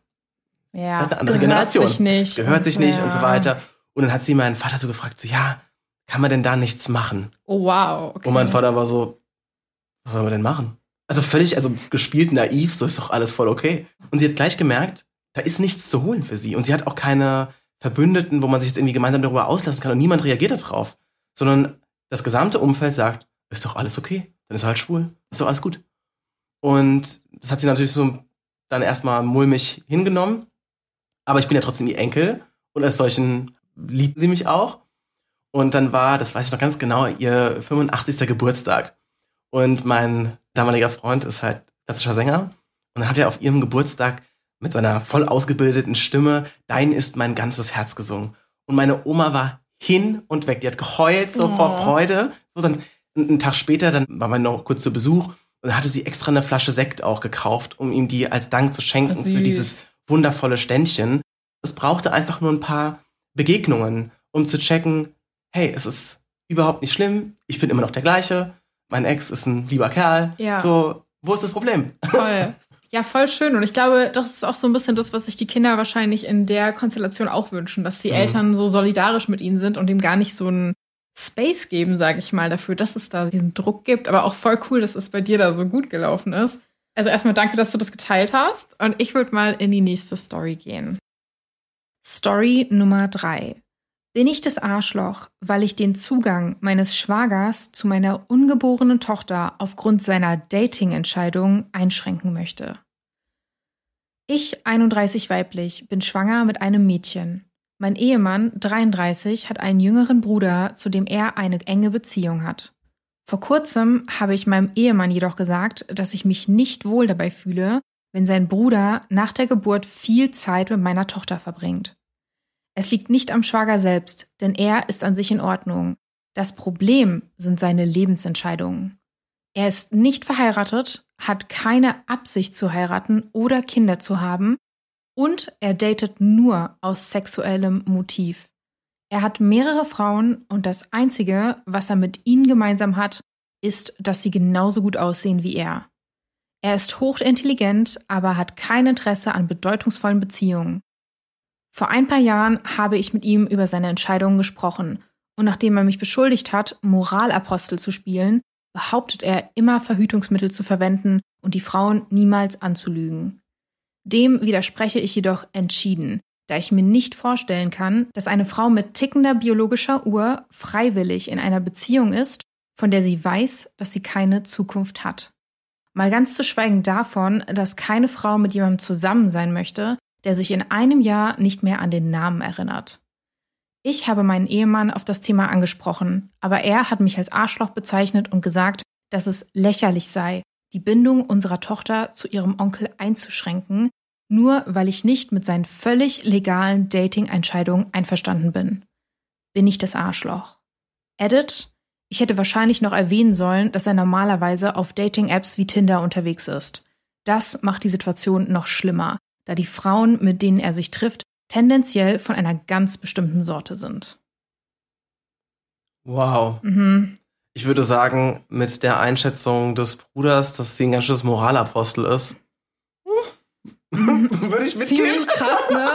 Ja, ist halt eine andere gehört Generation. Sich nicht. gehört sich nicht und so Ja. weiter. Und dann hat sie meinen Vater so gefragt, so, ja, kann man denn da nichts machen? Oh, wow. Okay. Und mein Vater war so, was soll man denn machen? Also völlig, also gespielt naiv, so ist doch alles voll okay. Und sie hat gleich gemerkt, da ist nichts zu holen für sie. Und sie hat auch keine Verbündeten, wo man sich jetzt irgendwie gemeinsam darüber auslassen kann und niemand reagiert darauf. Sondern das gesamte Umfeld sagt, ist doch alles okay. Dann ist er halt schwul. Ist doch alles gut. Und das hat sie natürlich so dann erstmal mulmig hingenommen. Aber ich bin ja trotzdem ihr Enkel und als solchen liebt sie mich auch. Und dann war, das weiß ich noch ganz genau, ihr 85. Geburtstag. Und mein damaliger Freund ist halt klassischer Sänger. Und dann hat er auf ihrem Geburtstag mit seiner voll ausgebildeten Stimme Dein ist mein ganzes Herz gesungen. Und meine Oma war hin und weg. Die hat geheult so Oh. vor Freude. So dann einen Tag später, dann war man noch kurz zu Besuch und dann hatte sie extra eine Flasche Sekt auch gekauft, um ihm die als Dank zu schenken Ach, für dieses wundervolle Ständchen. Es brauchte einfach nur ein paar Begegnungen, um zu checken, hey, es ist überhaupt nicht schlimm, ich bin immer noch der gleiche, mein Ex ist ein lieber Kerl. Ja. So, wo ist das Problem? Voll. Ja, voll schön. Und ich glaube, das ist auch so ein bisschen das, was sich die Kinder wahrscheinlich in der Konstellation auch wünschen, dass die Mhm. Eltern so solidarisch mit ihnen sind und ihm gar nicht so einen Space geben, sage ich mal, dafür, dass es da diesen Druck gibt. Aber auch voll cool, dass es bei dir da so gut gelaufen ist. Also erstmal danke, dass du das geteilt hast. Und ich würde mal in die nächste Story gehen. Story Nummer drei. Bin ich das Arschloch, weil ich den Zugang meines Schwagers zu meiner ungeborenen Tochter aufgrund seiner Dating-Entscheidung einschränken möchte? Ich, 31 weiblich, bin schwanger mit einem Mädchen. Mein Ehemann, 33, hat einen jüngeren Bruder, zu dem er eine enge Beziehung hat. Vor kurzem habe ich meinem Ehemann jedoch gesagt, dass ich mich nicht wohl dabei fühle, wenn sein Bruder nach der Geburt viel Zeit mit meiner Tochter verbringt. Es liegt nicht am Schwager selbst, denn er ist an sich in Ordnung. Das Problem sind seine Lebensentscheidungen. Er ist nicht verheiratet, hat keine Absicht zu heiraten oder Kinder zu haben und er datet nur aus sexuellem Motiv. Er hat mehrere Frauen und das Einzige, was er mit ihnen gemeinsam hat, ist, dass sie genauso gut aussehen wie er. Er ist hochintelligent, aber hat kein Interesse an bedeutungsvollen Beziehungen. Vor ein paar Jahren habe ich mit ihm über seine Entscheidungen gesprochen und nachdem er mich beschuldigt hat, Moralapostel zu spielen, behauptet er immer Verhütungsmittel zu verwenden und die Frauen niemals anzulügen. Dem widerspreche ich jedoch entschieden, da ich mir nicht vorstellen kann, dass eine Frau mit tickender biologischer Uhr freiwillig in einer Beziehung ist, von der sie weiß, dass sie keine Zukunft hat. Mal ganz zu schweigen davon, dass keine Frau mit jemandem zusammen sein möchte, der sich in einem Jahr nicht mehr an den Namen erinnert. Ich habe meinen Ehemann auf das Thema angesprochen, aber er hat mich als Arschloch bezeichnet und gesagt, dass es lächerlich sei, die Bindung unserer Tochter zu ihrem Onkel einzuschränken, nur weil ich nicht mit seinen völlig legalen Dating-Entscheidungen einverstanden bin. Bin ich das Arschloch? Edit, ich hätte wahrscheinlich noch erwähnen sollen, dass er normalerweise auf Dating-Apps wie Tinder unterwegs ist. Das macht die Situation noch schlimmer, da die Frauen, mit denen er sich trifft, tendenziell von einer ganz bestimmten Sorte sind. Wow. Mhm. Ich würde sagen, mit der Einschätzung des Bruders, dass sie ein ganz schönes Moralapostel ist, <laughs> würde ich mitgehen. Ziemlich krass, ne?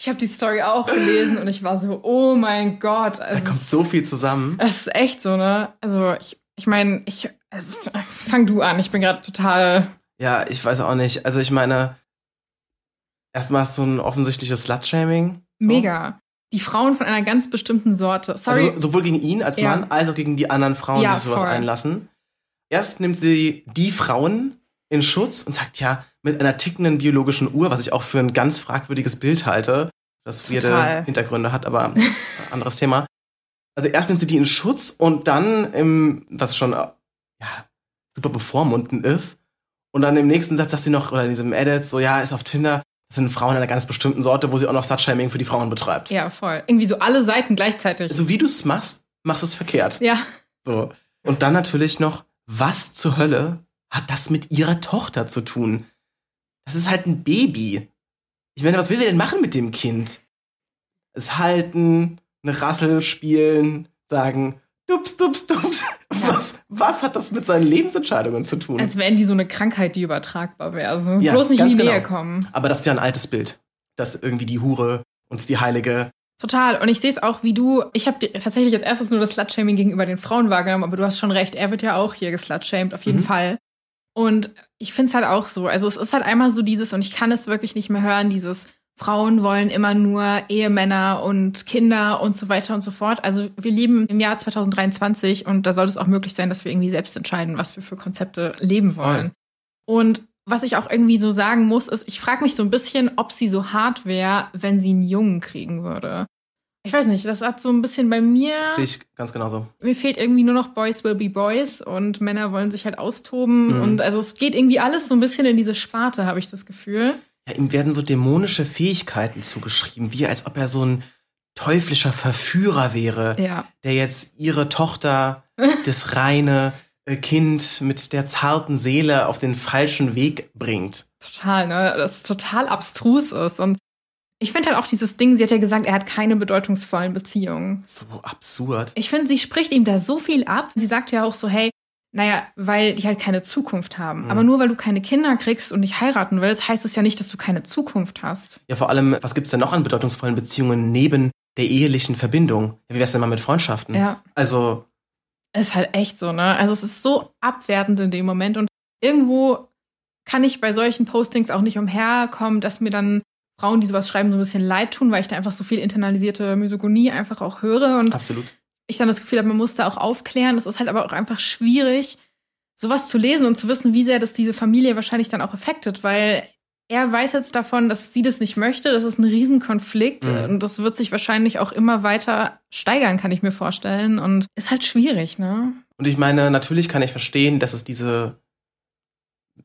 Ich habe die Story auch gelesen und ich war so, oh mein Gott. Da Also, kommt so viel zusammen. es ist echt so, ne? Also ich, ich meine, ich also, fang du an. Ich bin gerade total. Ja, ich weiß auch nicht. Also ich meine, erstmal hast du ein offensichtliches Slut-Shaming. So. Mega. Die Frauen von einer ganz bestimmten Sorte. Sorry. Also sowohl gegen ihn als Ja. Mann, als auch gegen die anderen Frauen, Ja, die sowas voll. einlassen. Erst nimmt sie die Frauen in Schutz und sagt, ja, mit einer tickenden biologischen Uhr, was ich auch für ein ganz fragwürdiges Bild halte, das weirde. Hintergründe hat, aber <laughs> anderes Thema. Also erst nimmt sie die in Schutz und dann im, was schon äh, ja, super bevormundend ist. Und dann im nächsten Satz sagt sie noch, oder in diesem Edit, so, ja, ist auf Tinder, das sind Frauen einer ganz bestimmten Sorte, wo sie auch noch Slutshaming für die Frauen betreibt. ja, voll. Irgendwie so alle Seiten gleichzeitig. So wie du es machst, machst du es verkehrt. ja. So. Und dann natürlich noch, was zur Hölle hat das mit ihrer Tochter zu tun? Das ist halt ein Baby. Ich meine, was will der denn machen mit dem Kind? Es halten, eine Rassel spielen, sagen, dups, dups, dups. Was, was hat das mit seinen Lebensentscheidungen zu tun? Als wären die so eine Krankheit, die übertragbar wäre. Also Ja, bloß nicht in die genau. Nähe kommen. Aber das ist ja ein altes Bild. Dass irgendwie die Hure und die Heilige. Total. Und ich sehe es auch wie du. Ich habe tatsächlich als erstes nur das Slutshaming gegenüber den Frauen wahrgenommen, aber du hast schon recht. Er wird ja auch hier geslutshamed, auf jeden Mhm. Fall. Und ich finde es halt auch so. Also es ist halt einmal so dieses, und ich kann es wirklich nicht mehr hören, dieses Frauen wollen immer nur Ehemänner und Kinder und so weiter und so fort. Also wir leben im Jahr 2023 und da sollte es auch möglich sein, dass wir irgendwie selbst entscheiden, was wir für Konzepte leben wollen. Und was ich auch irgendwie so sagen muss, ist, ich frage mich so ein bisschen, ob sie so hart wäre, wenn sie einen Jungen kriegen würde. Ich weiß nicht, das hat so ein bisschen bei mir. Sehe ich ganz genauso. Mir fehlt irgendwie nur noch Boys will be Boys und Männer wollen sich halt austoben. Mhm. Und also es geht irgendwie alles so ein bisschen in diese Sparte, habe ich das Gefühl. Ja, ihm werden so dämonische Fähigkeiten zugeschrieben, wie als ob er so ein teuflischer Verführer wäre. Ja. der jetzt ihre Tochter, <laughs> das reine äh, Kind mit der zarten Seele auf den falschen Weg bringt. Total, ne? Das total abstrus ist. Und ich finde halt auch dieses Ding, sie hat ja gesagt, er hat keine bedeutungsvollen Beziehungen. So absurd. Ich finde, sie spricht ihm da so viel ab. Sie sagt ja auch so, hey, naja, weil die halt keine Zukunft haben. Mhm. Aber nur weil du keine Kinder kriegst und nicht heiraten willst, heißt es ja nicht, dass du keine Zukunft hast. Ja, vor allem, was gibt's denn noch an bedeutungsvollen Beziehungen neben der ehelichen Verbindung? Wie wär's denn mal mit Freundschaften? Ja. Also, Ist halt echt so, ne? Also es ist so abwertend in dem Moment. Und irgendwo kann ich bei solchen Postings auch nicht umherkommen, dass mir dann Frauen, die sowas schreiben, so ein bisschen leid tun, weil ich da einfach so viel internalisierte Misogonie einfach auch höre. Und absolut. Ich dann das Gefühl habe, man muss da auch aufklären. Es ist halt aber auch einfach schwierig, sowas zu lesen und zu wissen, wie sehr das diese Familie wahrscheinlich dann auch affektet, weil er weiß jetzt davon, dass sie das nicht möchte. Das ist ein Riesenkonflikt Mhm. und das wird sich wahrscheinlich auch immer weiter steigern, kann ich mir vorstellen. Und ist halt schwierig, ne? Und ich meine, natürlich kann ich verstehen, dass es diese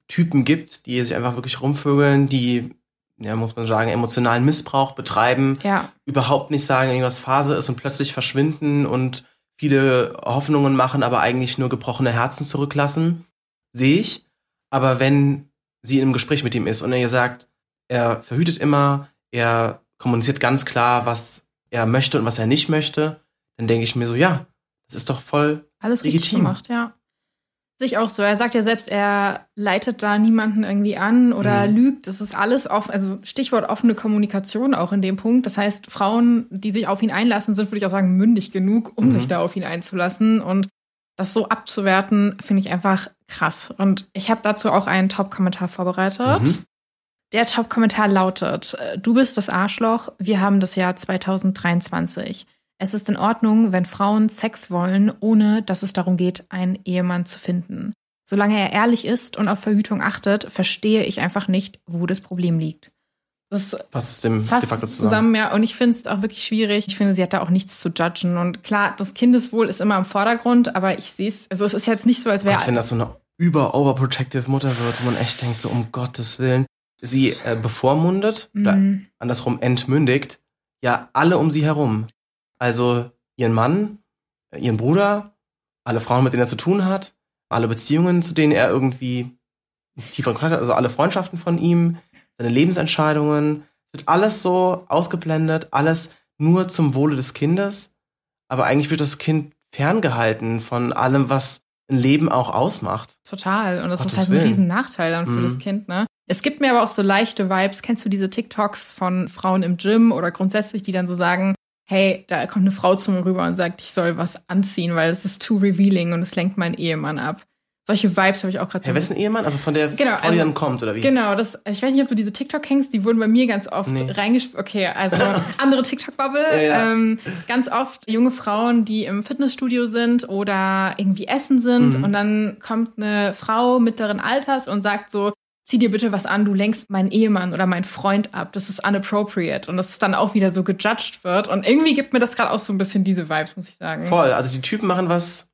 Typen gibt, die sich einfach wirklich rumvögeln, die, ja, muss man sagen, emotionalen Missbrauch betreiben. Ja, überhaupt nicht sagen, irgendwas Phase ist und plötzlich verschwinden und viele Hoffnungen machen, aber eigentlich nur gebrochene Herzen zurücklassen, sehe ich. Aber wenn sie in einem Gespräch mit ihm ist und er ihr sagt, er verhütet immer, er kommuniziert ganz klar, was er möchte und was er nicht möchte, dann denke ich mir so, ja, das ist doch voll alles richtig Legitim. gemacht, ja. Sich auch so. Er sagt ja selbst, er leitet da niemanden irgendwie an oder Mhm. lügt. Das ist alles offen, also Stichwort offene Kommunikation auch in dem Punkt. Das heißt, Frauen, die sich auf ihn einlassen, sind, würde ich auch sagen, mündig genug, um Mhm. sich da auf ihn einzulassen. Und das so abzuwerten, finde ich einfach krass. Und ich habe dazu auch einen Top-Kommentar vorbereitet. Mhm. Der Top-Kommentar lautet: äh, Du bist das Arschloch, wir haben das Jahr 2023. Es ist in Ordnung, wenn Frauen Sex wollen, ohne dass es darum geht, einen Ehemann zu finden. Solange er ehrlich ist und auf Verhütung achtet, verstehe ich einfach nicht, wo das Problem liegt. Das Was ist dem fasst de facto es zusammen? zusammen, ja. Und ich finde es auch wirklich schwierig. Ich finde, sie hat da auch nichts zu judgen. Und klar, das Kindeswohl ist immer im Vordergrund, aber ich sehe es, also es ist jetzt nicht so, als wäre. Gott, wenn das so eine über-overprotective Mutter wird, wo man echt denkt, so um Gottes Willen, sie äh, bevormundet oder Mhm. andersrum entmündigt ja alle um sie herum. Also ihren Mann, äh, ihren Bruder, alle Frauen, mit denen er zu tun hat, alle Beziehungen, zu denen er irgendwie tieferen Kontakt hat, also alle Freundschaften von ihm, seine Lebensentscheidungen, wird alles so ausgeblendet, alles nur zum Wohle des Kindes. Aber eigentlich wird das Kind ferngehalten von allem, was ein Leben auch ausmacht. Total. Und das Gottes ist halt Willen. ein riesen Nachteil dann für Mhm. das Kind, ne? Es gibt mir aber auch so leichte Vibes. Kennst du diese TikToks von Frauen im Gym oder grundsätzlich, die dann so sagen, hey, da kommt eine Frau zu mir rüber und sagt, ich soll was anziehen, weil es ist too revealing und es lenkt meinen Ehemann ab. Solche Vibes habe ich auch gerade. Herr wessen Ehemann? Also von der Genau, Frau, die also- dann kommt, oder wie? Genau, das, also ich weiß nicht, ob du diese TikTok kennst, die wurden bei mir ganz oft Nee. reingespielt. Okay, also <laughs> andere TikTok-Bubble. Ja, ja. Ähm, ganz oft junge Frauen, die im Fitnessstudio sind oder irgendwie essen sind Mhm. und dann kommt eine Frau mittleren Alters und sagt so, zieh dir bitte was an, du lenkst meinen Ehemann oder meinen Freund ab. Das ist unappropriate. Und dass es dann auch wieder so gejudged wird. Und irgendwie gibt mir das gerade auch so ein bisschen diese Vibes, muss ich sagen. Voll. Also die Typen machen was,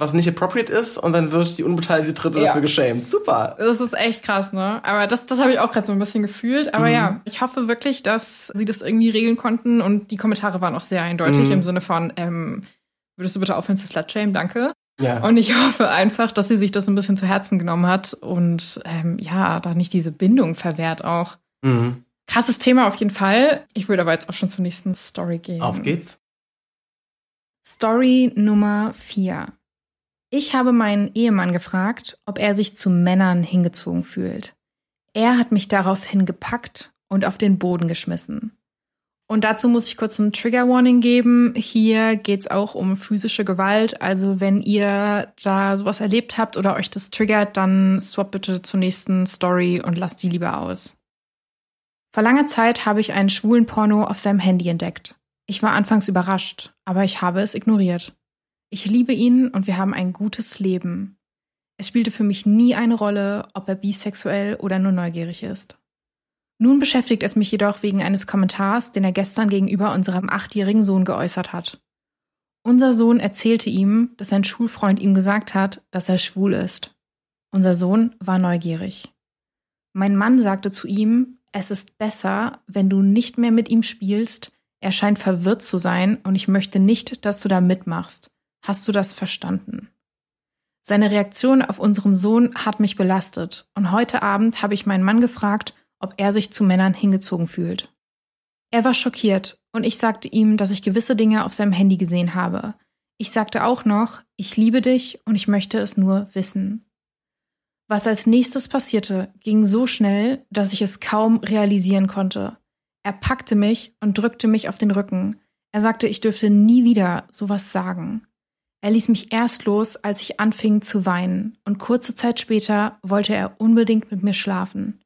was nicht appropriate ist und dann wird die unbeteiligte Dritte Ja. dafür geschämt. Super. Das ist echt krass, ne? Aber das, das habe ich auch gerade so ein bisschen gefühlt. Aber Mhm. ja, ich hoffe wirklich, dass sie das irgendwie regeln konnten. Und die Kommentare waren auch sehr eindeutig Mhm. im Sinne von, ähm, würdest du bitte aufhören zu slutshamen? Danke. Ja. Und ich hoffe einfach, dass sie sich das ein bisschen zu Herzen genommen hat und ähm, ja, da nicht diese Bindung verwehrt auch. mhm. Krasses Thema auf jeden Fall. Ich würde aber jetzt auch schon zur nächsten Story gehen. Auf geht's. Story Nummer 4. Ich habe meinen Ehemann gefragt, ob er sich zu Männern hingezogen fühlt. Er hat mich daraufhin gepackt und auf den Boden geschmissen. Und dazu muss ich kurz ein Trigger Warning geben. Hier geht's auch um physische Gewalt. Also wenn ihr da sowas erlebt habt oder euch das triggert, dann swap bitte zur nächsten Story und lasst die lieber aus. Vor langer Zeit habe ich einen schwulen Porno auf seinem Handy entdeckt. Ich war anfangs überrascht, aber ich habe es ignoriert. Ich liebe ihn und wir haben ein gutes Leben. Es spielte für mich nie eine Rolle, ob er bisexuell oder nur neugierig ist. Nun beschäftigt es mich jedoch wegen eines Kommentars, den er gestern gegenüber unserem achtjährigen Sohn geäußert hat. Unser Sohn erzählte ihm, dass sein Schulfreund ihm gesagt hat, dass er schwul ist. Unser Sohn war neugierig. Mein Mann sagte zu ihm, es ist besser, wenn du nicht mehr mit ihm spielst, er scheint verwirrt zu sein und ich möchte nicht, dass du da mitmachst. Hast du das verstanden? Seine Reaktion auf unseren Sohn hat mich belastet und heute Abend habe ich meinen Mann gefragt, ob er sich zu Männern hingezogen fühlt. Er war schockiert und ich sagte ihm, dass ich gewisse Dinge auf seinem Handy gesehen habe. Ich sagte auch noch, ich liebe dich und ich möchte es nur wissen. Was als nächstes passierte, ging so schnell, dass ich es kaum realisieren konnte. Er packte mich und drückte mich auf den Rücken. Er sagte, ich dürfte nie wieder sowas sagen. Er ließ mich erst los, als ich anfing zu weinen, und kurze Zeit später wollte er unbedingt mit mir schlafen.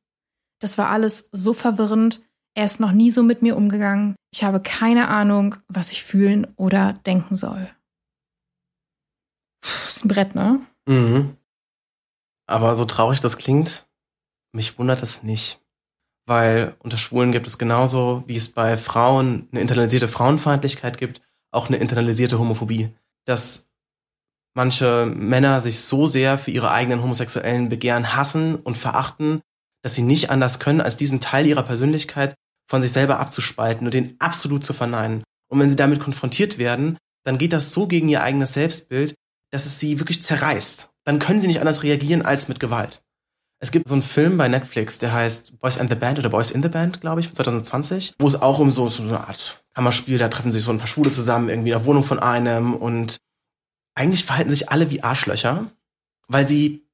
Das war alles so verwirrend, er ist noch nie so mit mir umgegangen, ich habe keine Ahnung, was ich fühlen oder denken soll. Puh, ist ein Brett, ne? Mhm. Aber so traurig das klingt, mich wundert es nicht. Weil unter Schwulen gibt es genauso, wie es bei Frauen eine internalisierte Frauenfeindlichkeit gibt, auch eine internalisierte Homophobie. Dass manche Männer sich so sehr für ihre eigenen homosexuellen Begehren hassen und verachten, dass sie nicht anders können, als diesen Teil ihrer Persönlichkeit von sich selber abzuspalten und den absolut zu verneinen. Und wenn sie damit konfrontiert werden, dann geht das so gegen ihr eigenes Selbstbild, dass es sie wirklich zerreißt. Dann können sie nicht anders reagieren als mit Gewalt. Es gibt so einen Film bei Netflix, der heißt Boys and the Band oder Boys in the Band, glaube ich, von 2020, wo es auch um so, so eine Art Kammerspiel, da treffen sich so ein paar Schwule zusammen, irgendwie in der Wohnung von einem und eigentlich verhalten sich alle wie Arschlöcher, weil sie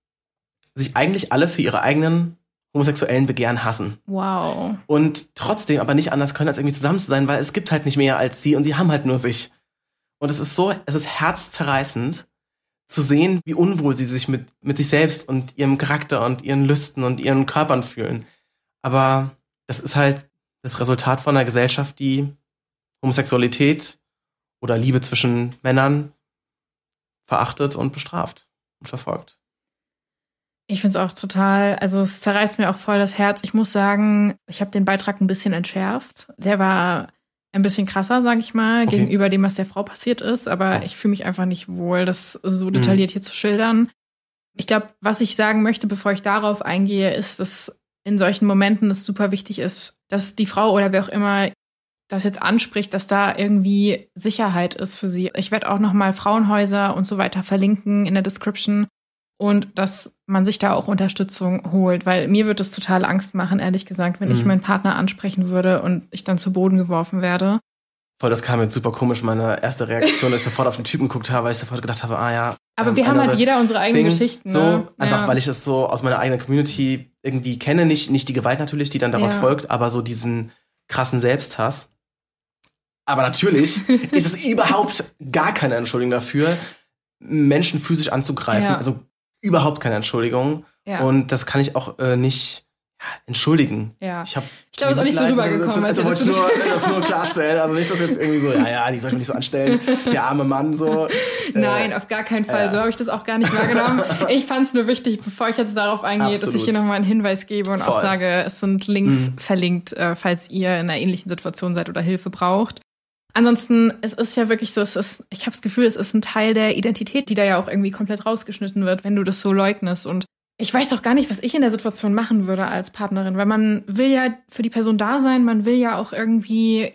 sich eigentlich alle für ihre eigenen homosexuellen Begehren hassen. Wow. Und trotzdem aber nicht anders können, als irgendwie zusammen zu sein, weil es gibt halt nicht mehr als sie und sie haben halt nur sich. Und es ist so, es ist herzzerreißend zu sehen, wie unwohl sie sich mit, mit sich selbst und ihrem Charakter und ihren Lüsten und ihren Körpern fühlen. Aber das ist halt das Resultat von einer Gesellschaft, die Homosexualität oder Liebe zwischen Männern verachtet und bestraft und verfolgt. Ich finde es auch total, also es zerreißt mir auch voll das Herz. Ich muss sagen, ich habe den Beitrag ein bisschen entschärft. Der war ein bisschen krasser, sage ich mal, okay. gegenüber dem, was der Frau passiert ist. Aber ich fühle mich einfach nicht wohl, das so mhm. detailliert mhm. hier zu schildern. Ich glaube, was ich sagen möchte, bevor ich darauf eingehe, ist, dass in solchen Momenten es super wichtig ist, dass die Frau oder wer auch immer das jetzt anspricht, dass da irgendwie Sicherheit ist für sie. Ich werde auch noch mal Frauenhäuser und so weiter verlinken in der Description und dass man sich da auch Unterstützung holt, weil mir wird es total Angst machen, ehrlich gesagt, wenn mhm. ich meinen Partner ansprechen würde und ich dann zu Boden geworfen werde. Voll, das kam jetzt super komisch. Meine erste Reaktion, dass ich sofort auf den Typen geguckt habe, weil ich sofort gedacht habe, ah ja. Aber ähm, wir haben halt jeder unsere eigenen Thing, Geschichten. So, ne? einfach ja. weil ich das so aus meiner eigenen Community irgendwie kenne. Nicht, nicht die Gewalt natürlich, die dann daraus ja. folgt, aber so diesen krassen Selbsthass. Aber natürlich <laughs> ist es überhaupt gar keine Entschuldigung dafür, Menschen physisch anzugreifen. Ja. Also überhaupt keine Entschuldigung. Ja. Und das kann ich auch äh, nicht entschuldigen. Ja. Ich, ich glaube, es ist auch nicht so rübergekommen. Also, also wollte ich nur, <laughs> das nur klarstellen. Also nicht, dass jetzt irgendwie so, ja, ja, die soll ich nicht so anstellen. Der arme Mann so. Nein, äh, auf gar keinen Fall. Ja. So habe ich das auch gar nicht wahrgenommen. ich fand es nur wichtig, bevor ich jetzt darauf eingehe, Absolut. dass ich hier nochmal einen Hinweis gebe und Voll. auch sage, es sind Links mhm. verlinkt, äh, falls ihr in einer ähnlichen Situation seid oder Hilfe braucht. Ansonsten, es ist ja wirklich so, es ist, ich habe das Gefühl, es ist ein Teil der Identität, die da ja auch irgendwie komplett rausgeschnitten wird, wenn du das so leugnest. Und ich weiß auch gar nicht, was ich in der Situation machen würde als Partnerin, weil man will ja für die Person da sein, man will ja auch irgendwie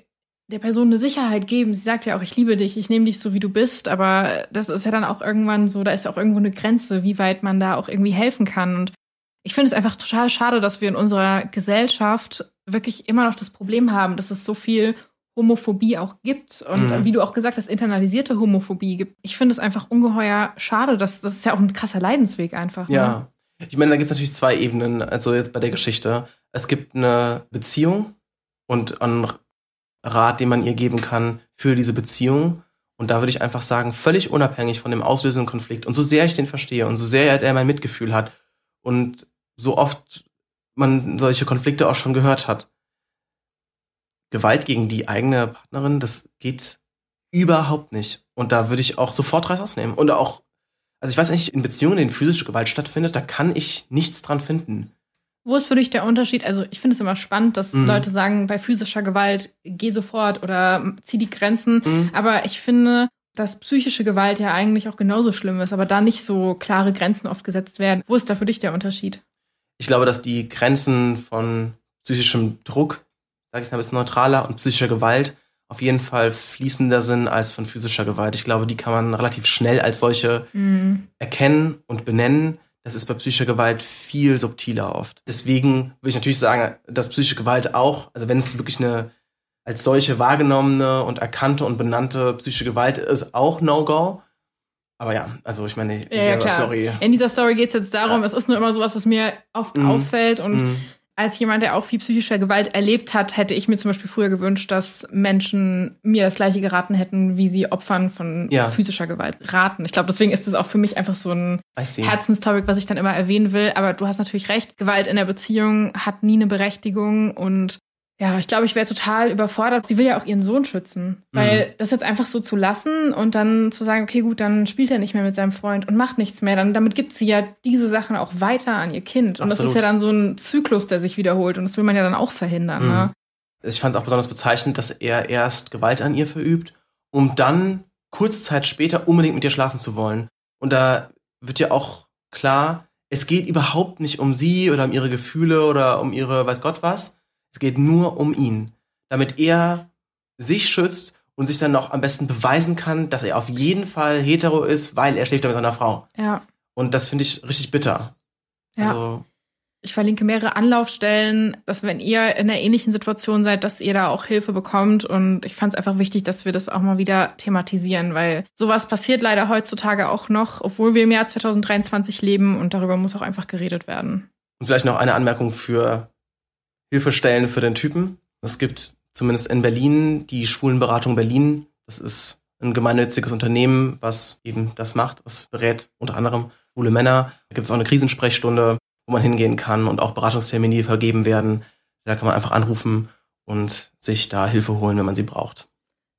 der Person eine Sicherheit geben. Sie sagt ja auch, ich liebe dich, ich nehme dich so, wie du bist, aber das ist ja dann auch irgendwann so, da ist ja auch irgendwo eine Grenze, wie weit man da auch irgendwie helfen kann. Und ich finde es einfach total schade, dass wir in unserer Gesellschaft wirklich immer noch das Problem haben, dass es so viel Homophobie auch gibt und mhm. wie du auch gesagt hast, internalisierte Homophobie gibt. Ich finde es einfach ungeheuer schade, dass das ist ja auch ein krasser Leidensweg einfach. Ne? Ja. Ich meine, da gibt es natürlich zwei Ebenen, also jetzt bei der Geschichte. Es gibt eine Beziehung und einen Rat, den man ihr geben kann für diese Beziehung. Und da würde ich einfach sagen, völlig unabhängig von dem auslösenden Konflikt und so sehr ich den verstehe und so sehr er mein Mitgefühl hat und so oft man solche Konflikte auch schon gehört hat, Gewalt gegen die eigene Partnerin, das geht überhaupt nicht. Und da würde ich auch sofort Reiß ausnehmen. Und auch, also ich weiß nicht, in Beziehungen, in denen physische Gewalt stattfindet, da kann ich nichts dran finden. Wo ist für dich der Unterschied? Also ich finde es immer spannend, dass mhm. Leute sagen, bei physischer Gewalt geh sofort oder zieh die Grenzen. Mhm. Aber ich finde, dass psychische Gewalt ja eigentlich auch genauso schlimm ist, aber da nicht so klare Grenzen oft gesetzt werden. Wo ist da für dich der Unterschied? Ich glaube, dass die Grenzen von psychischem Druck sage ich mal, ein bisschen neutraler und psychischer Gewalt auf jeden Fall fließender sind als von physischer Gewalt. Ich glaube, die kann man relativ schnell als solche mm. erkennen und benennen. Das ist bei psychischer Gewalt viel subtiler oft. Deswegen würde ich natürlich sagen, dass psychische Gewalt auch, also wenn es wirklich eine als solche wahrgenommene und erkannte und benannte psychische Gewalt ist, auch No-Go. Aber ja, also ich meine, in ja, dieser Story. In dieser Story geht es jetzt darum, ja. es ist nur immer sowas, was mir oft mm. auffällt und mm als jemand, der auch viel psychische Gewalt erlebt hat, hätte ich mir zum Beispiel früher gewünscht, dass Menschen mir das gleiche geraten hätten, wie sie Opfern von ja. physischer Gewalt raten. Ich glaube, deswegen ist es auch für mich einfach so ein Herzenstopic, was ich dann immer erwähnen will. Aber du hast natürlich recht, Gewalt in der Beziehung hat nie eine Berechtigung und ja, ich glaube, ich wäre total überfordert. Sie will ja auch ihren Sohn schützen. Weil mhm. das jetzt einfach so zu lassen und dann zu sagen, okay, gut, dann spielt er nicht mehr mit seinem Freund und macht nichts mehr, dann damit gibt sie ja diese Sachen auch weiter an ihr Kind. Und Absolut. das ist ja dann so ein Zyklus, der sich wiederholt. Und das will man ja dann auch verhindern. Mhm. Ne? Ich fand es auch besonders bezeichnend, dass er erst Gewalt an ihr verübt, um dann kurze Zeit später unbedingt mit ihr schlafen zu wollen. Und da wird ja auch klar, es geht überhaupt nicht um sie oder um ihre Gefühle oder um ihre weiß Gott was, es geht nur um ihn, damit er sich schützt und sich dann noch am besten beweisen kann, dass er auf jeden Fall hetero ist, weil er schläft mit seiner Frau. Ja. Und das finde ich richtig bitter. Ja. Also, ich verlinke mehrere Anlaufstellen, dass wenn ihr in einer ähnlichen Situation seid, dass ihr da auch Hilfe bekommt. Und ich fand es einfach wichtig, dass wir das auch mal wieder thematisieren, weil sowas passiert leider heutzutage auch noch, obwohl wir im Jahr 2023 leben und darüber muss auch einfach geredet werden. Und vielleicht noch eine Anmerkung für Hilfestellen für den Typen. Es gibt zumindest in Berlin die Schwulenberatung Berlin. Das ist ein gemeinnütziges Unternehmen, was eben das macht. Das berät unter anderem schwule Männer. Da gibt es auch eine Krisensprechstunde, wo man hingehen kann und auch Beratungstermine, vergeben werden. Da kann man einfach anrufen und sich da Hilfe holen, wenn man sie braucht.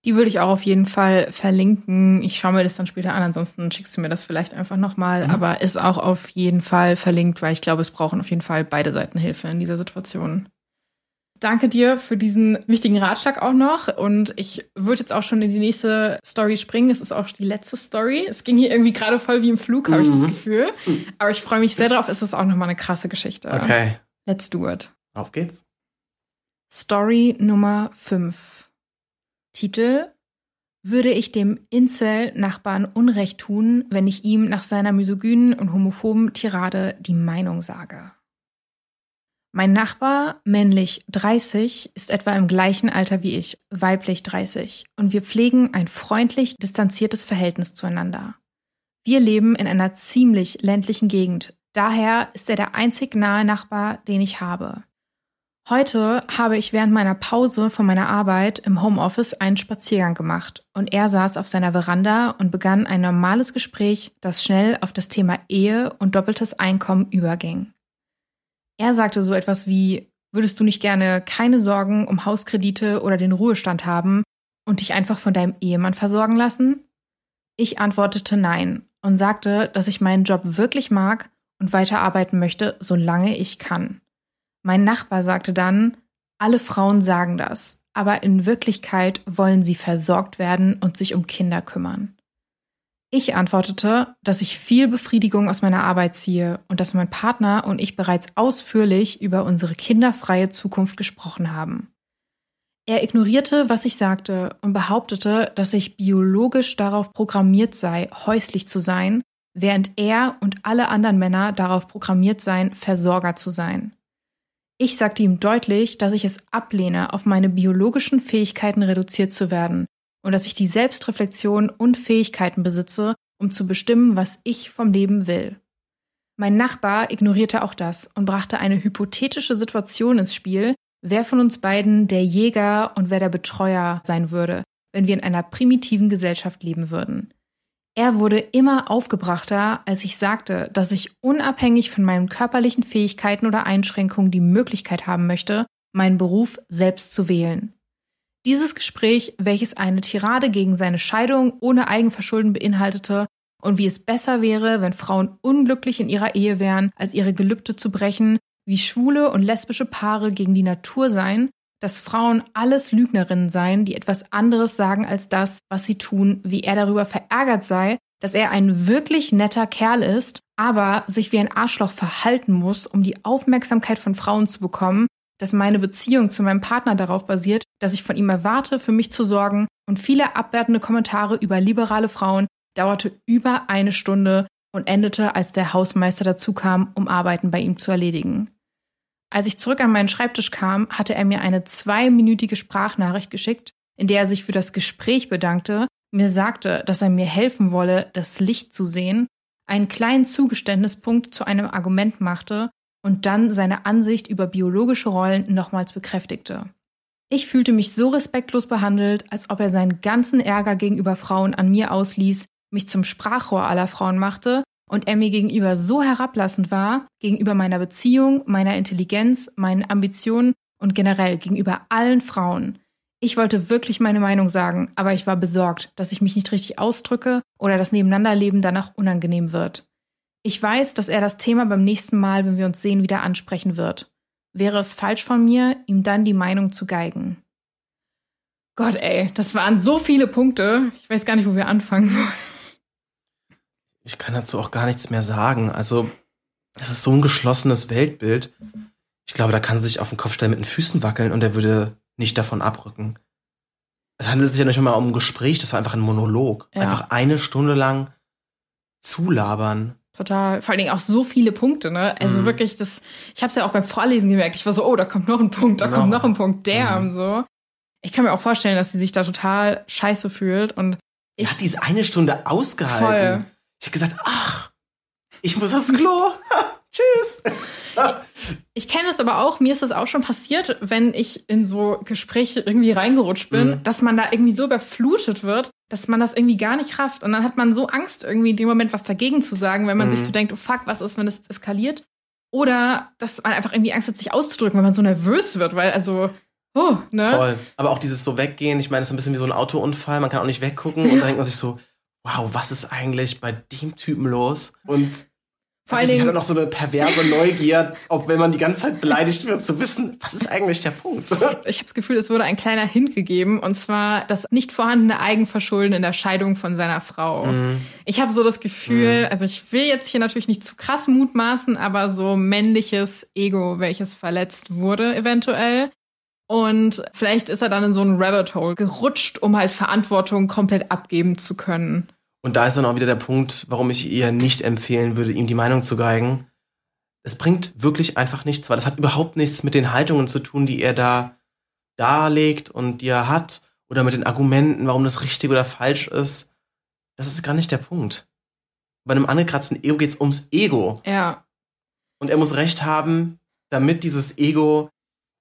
Die würde ich auch auf jeden Fall verlinken. Ich schaue mir das dann später an, ansonsten schickst du mir das vielleicht einfach nochmal. Mhm. Aber ist auch auf jeden Fall verlinkt, weil ich glaube, es brauchen auf jeden Fall beide Seiten Hilfe in dieser Situation. Danke dir für diesen wichtigen Ratschlag auch noch. Und ich würde jetzt auch schon in die nächste Story springen. Es ist auch die letzte Story. Es ging hier irgendwie gerade voll wie im Flug, habe mhm. ich das mhm. Gefühl. Aber ich freue mich sehr drauf. Es ist auch nochmal eine krasse Geschichte. Okay. Let's do it. Auf geht's. Story Nummer 5. Titel würde ich dem Incel-Nachbarn Unrecht tun, wenn ich ihm nach seiner misogynen und homophoben Tirade die Meinung sage. Mein Nachbar, männlich 30, ist etwa im gleichen Alter wie ich, weiblich 30, und wir pflegen ein freundlich distanziertes Verhältnis zueinander. Wir leben in einer ziemlich ländlichen Gegend, daher ist er der einzig nahe Nachbar, den ich habe. Heute habe ich während meiner Pause von meiner Arbeit im Homeoffice einen Spaziergang gemacht und er saß auf seiner Veranda und begann ein normales Gespräch, das schnell auf das Thema Ehe und doppeltes Einkommen überging. Er sagte so etwas wie, würdest du nicht gerne keine Sorgen um Hauskredite oder den Ruhestand haben und dich einfach von deinem Ehemann versorgen lassen? Ich antwortete nein und sagte, dass ich meinen Job wirklich mag und weiterarbeiten möchte, solange ich kann. Mein Nachbar sagte dann, alle Frauen sagen das, aber in Wirklichkeit wollen sie versorgt werden und sich um Kinder kümmern. Ich antwortete, dass ich viel Befriedigung aus meiner Arbeit ziehe und dass mein Partner und ich bereits ausführlich über unsere kinderfreie Zukunft gesprochen haben. Er ignorierte, was ich sagte und behauptete, dass ich biologisch darauf programmiert sei, häuslich zu sein, während er und alle anderen Männer darauf programmiert seien, Versorger zu sein. Ich sagte ihm deutlich, dass ich es ablehne, auf meine biologischen Fähigkeiten reduziert zu werden und dass ich die Selbstreflexion und Fähigkeiten besitze, um zu bestimmen, was ich vom Leben will. Mein Nachbar ignorierte auch das und brachte eine hypothetische Situation ins Spiel, wer von uns beiden der Jäger und wer der Betreuer sein würde, wenn wir in einer primitiven Gesellschaft leben würden. Er wurde immer aufgebrachter, als ich sagte, dass ich unabhängig von meinen körperlichen Fähigkeiten oder Einschränkungen die Möglichkeit haben möchte, meinen Beruf selbst zu wählen. Dieses Gespräch, welches eine Tirade gegen seine Scheidung ohne Eigenverschulden beinhaltete und wie es besser wäre, wenn Frauen unglücklich in ihrer Ehe wären, als ihre Gelübde zu brechen, wie schwule und lesbische Paare gegen die Natur seien, dass Frauen alles Lügnerinnen seien, die etwas anderes sagen als das, was sie tun, wie er darüber verärgert sei, dass er ein wirklich netter Kerl ist, aber sich wie ein Arschloch verhalten muss, um die Aufmerksamkeit von Frauen zu bekommen, dass meine Beziehung zu meinem Partner darauf basiert, dass ich von ihm erwarte, für mich zu sorgen und viele abwertende Kommentare über liberale Frauen dauerte über eine Stunde und endete, als der Hausmeister dazu kam, um Arbeiten bei ihm zu erledigen. Als ich zurück an meinen Schreibtisch kam, hatte er mir eine zweiminütige Sprachnachricht geschickt, in der er sich für das Gespräch bedankte, mir sagte, dass er mir helfen wolle, das Licht zu sehen, einen kleinen Zugeständnispunkt zu einem Argument machte und dann seine Ansicht über biologische Rollen nochmals bekräftigte. Ich fühlte mich so respektlos behandelt, als ob er seinen ganzen Ärger gegenüber Frauen an mir ausließ, mich zum Sprachrohr aller Frauen machte und er mir gegenüber so herablassend war, gegenüber meiner Beziehung, meiner Intelligenz, meinen Ambitionen und generell gegenüber allen Frauen. Ich wollte wirklich meine Meinung sagen, aber ich war besorgt, dass ich mich nicht richtig ausdrücke oder das Nebeneinanderleben danach unangenehm wird. Ich weiß, dass er das Thema beim nächsten Mal, wenn wir uns sehen, wieder ansprechen wird. Wäre es falsch von mir, ihm dann die Meinung zu geigen? Gott, ey, das waren so viele Punkte. Ich weiß gar nicht, wo wir anfangen wollen ich kann dazu auch gar nichts mehr sagen. Also, es ist so ein geschlossenes Weltbild. Ich glaube, da kann sie sich auf den Kopf stellen mit den Füßen wackeln und er würde nicht davon abrücken. Es handelt sich ja nicht immer um ein Gespräch, das war einfach ein Monolog. Ja. Einfach eine Stunde lang zulabern. Total. Vor allen Dingen auch so viele Punkte, ne? Also mhm. wirklich, das, ich habe es ja auch beim Vorlesen gemerkt. Ich war so, oh, da kommt noch ein Punkt, da genau. kommt noch ein Punkt, der mhm. so. Ich kann mir auch vorstellen, dass sie sich da total scheiße fühlt und ich. Hat diese eine Stunde ausgehalten. Voll. Ich habe gesagt, ach, ich muss aufs Klo. <laughs> Tschüss. <laughs> ich kenne das aber auch, mir ist das auch schon passiert, wenn ich in so Gespräche irgendwie reingerutscht bin, mhm. dass man da irgendwie so überflutet wird, dass man das irgendwie gar nicht rafft. Und dann hat man so Angst, irgendwie in dem Moment was dagegen zu sagen, wenn man mhm. sich so denkt, oh fuck, was ist, wenn das jetzt eskaliert? Oder dass man einfach irgendwie Angst hat, sich auszudrücken, weil man so nervös wird, weil also Oh, ne? Voll. Aber auch dieses so weggehen, ich meine, es ist ein bisschen wie so ein Autounfall, man kann auch nicht weggucken und da denkt man sich so, wow, was ist eigentlich bei dem Typen los? Und vor also ich hatte noch so eine perverse Neugier, ob wenn man die ganze Zeit beleidigt wird, zu wissen, was ist eigentlich der Punkt? <laughs> Ich habe das Gefühl, es wurde ein kleiner Hint gegeben, und zwar das nicht vorhandene Eigenverschulden in der Scheidung von seiner Frau. Mm. Ich habe so das Gefühl, mm. also ich will jetzt hier natürlich nicht zu krass mutmaßen, aber so männliches Ego, welches verletzt wurde eventuell. Und vielleicht ist er dann in so ein Rabbit Hole gerutscht, um halt Verantwortung komplett abgeben zu können. Und da ist dann auch wieder der Punkt, warum ich ihr nicht empfehlen würde, ihm die Meinung zu geigen. Es bringt wirklich einfach nichts, weil das hat überhaupt nichts mit den Haltungen zu tun, die er da darlegt und die er hat, oder mit den Argumenten, warum das richtig oder falsch ist. Das ist gar nicht der Punkt. Bei einem angekratzten Ego geht's ums Ego. Ja. Und er muss Recht haben, damit dieses Ego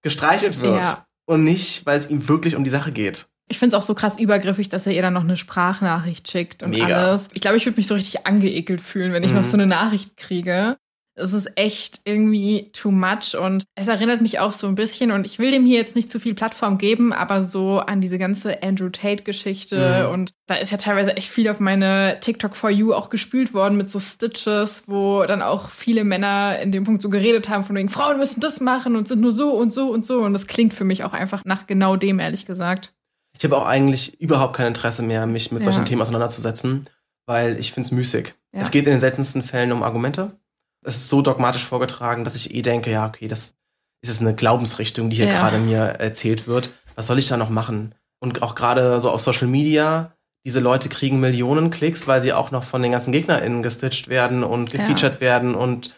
gestreichelt wird. Ja. Und nicht, weil es ihm wirklich um die Sache geht. Ich finde es auch so krass übergriffig, dass er ihr dann noch eine Sprachnachricht schickt und Mega. alles. Ich glaube, ich würde mich so richtig angeekelt fühlen, wenn ich mhm. noch so eine Nachricht kriege. Es ist echt irgendwie too much und es erinnert mich auch so ein bisschen und ich will dem hier jetzt nicht zu viel Plattform geben, aber so an diese ganze Andrew Tate-Geschichte mhm. und da ist ja teilweise echt viel auf meine TikTok for You auch gespült worden mit so Stitches, wo dann auch viele Männer in dem Punkt so geredet haben von wegen Frauen müssen das machen und sind nur so und so und so und das klingt für mich auch einfach nach genau dem, ehrlich gesagt. Ich habe auch eigentlich überhaupt kein Interesse mehr, mich mit ja. solchen Themen auseinanderzusetzen, weil ich finde es müßig. Ja. Es geht in den seltensten Fällen um Argumente. Es ist so dogmatisch vorgetragen, dass ich eh denke, ja, okay, das ist jetzt eine Glaubensrichtung, die hier ja. gerade mir erzählt wird. Was soll ich da noch machen? Und auch gerade so auf Social Media, diese Leute kriegen Millionen Klicks, weil sie auch noch von den ganzen GegnerInnen gestitcht werden und gefeatured werden und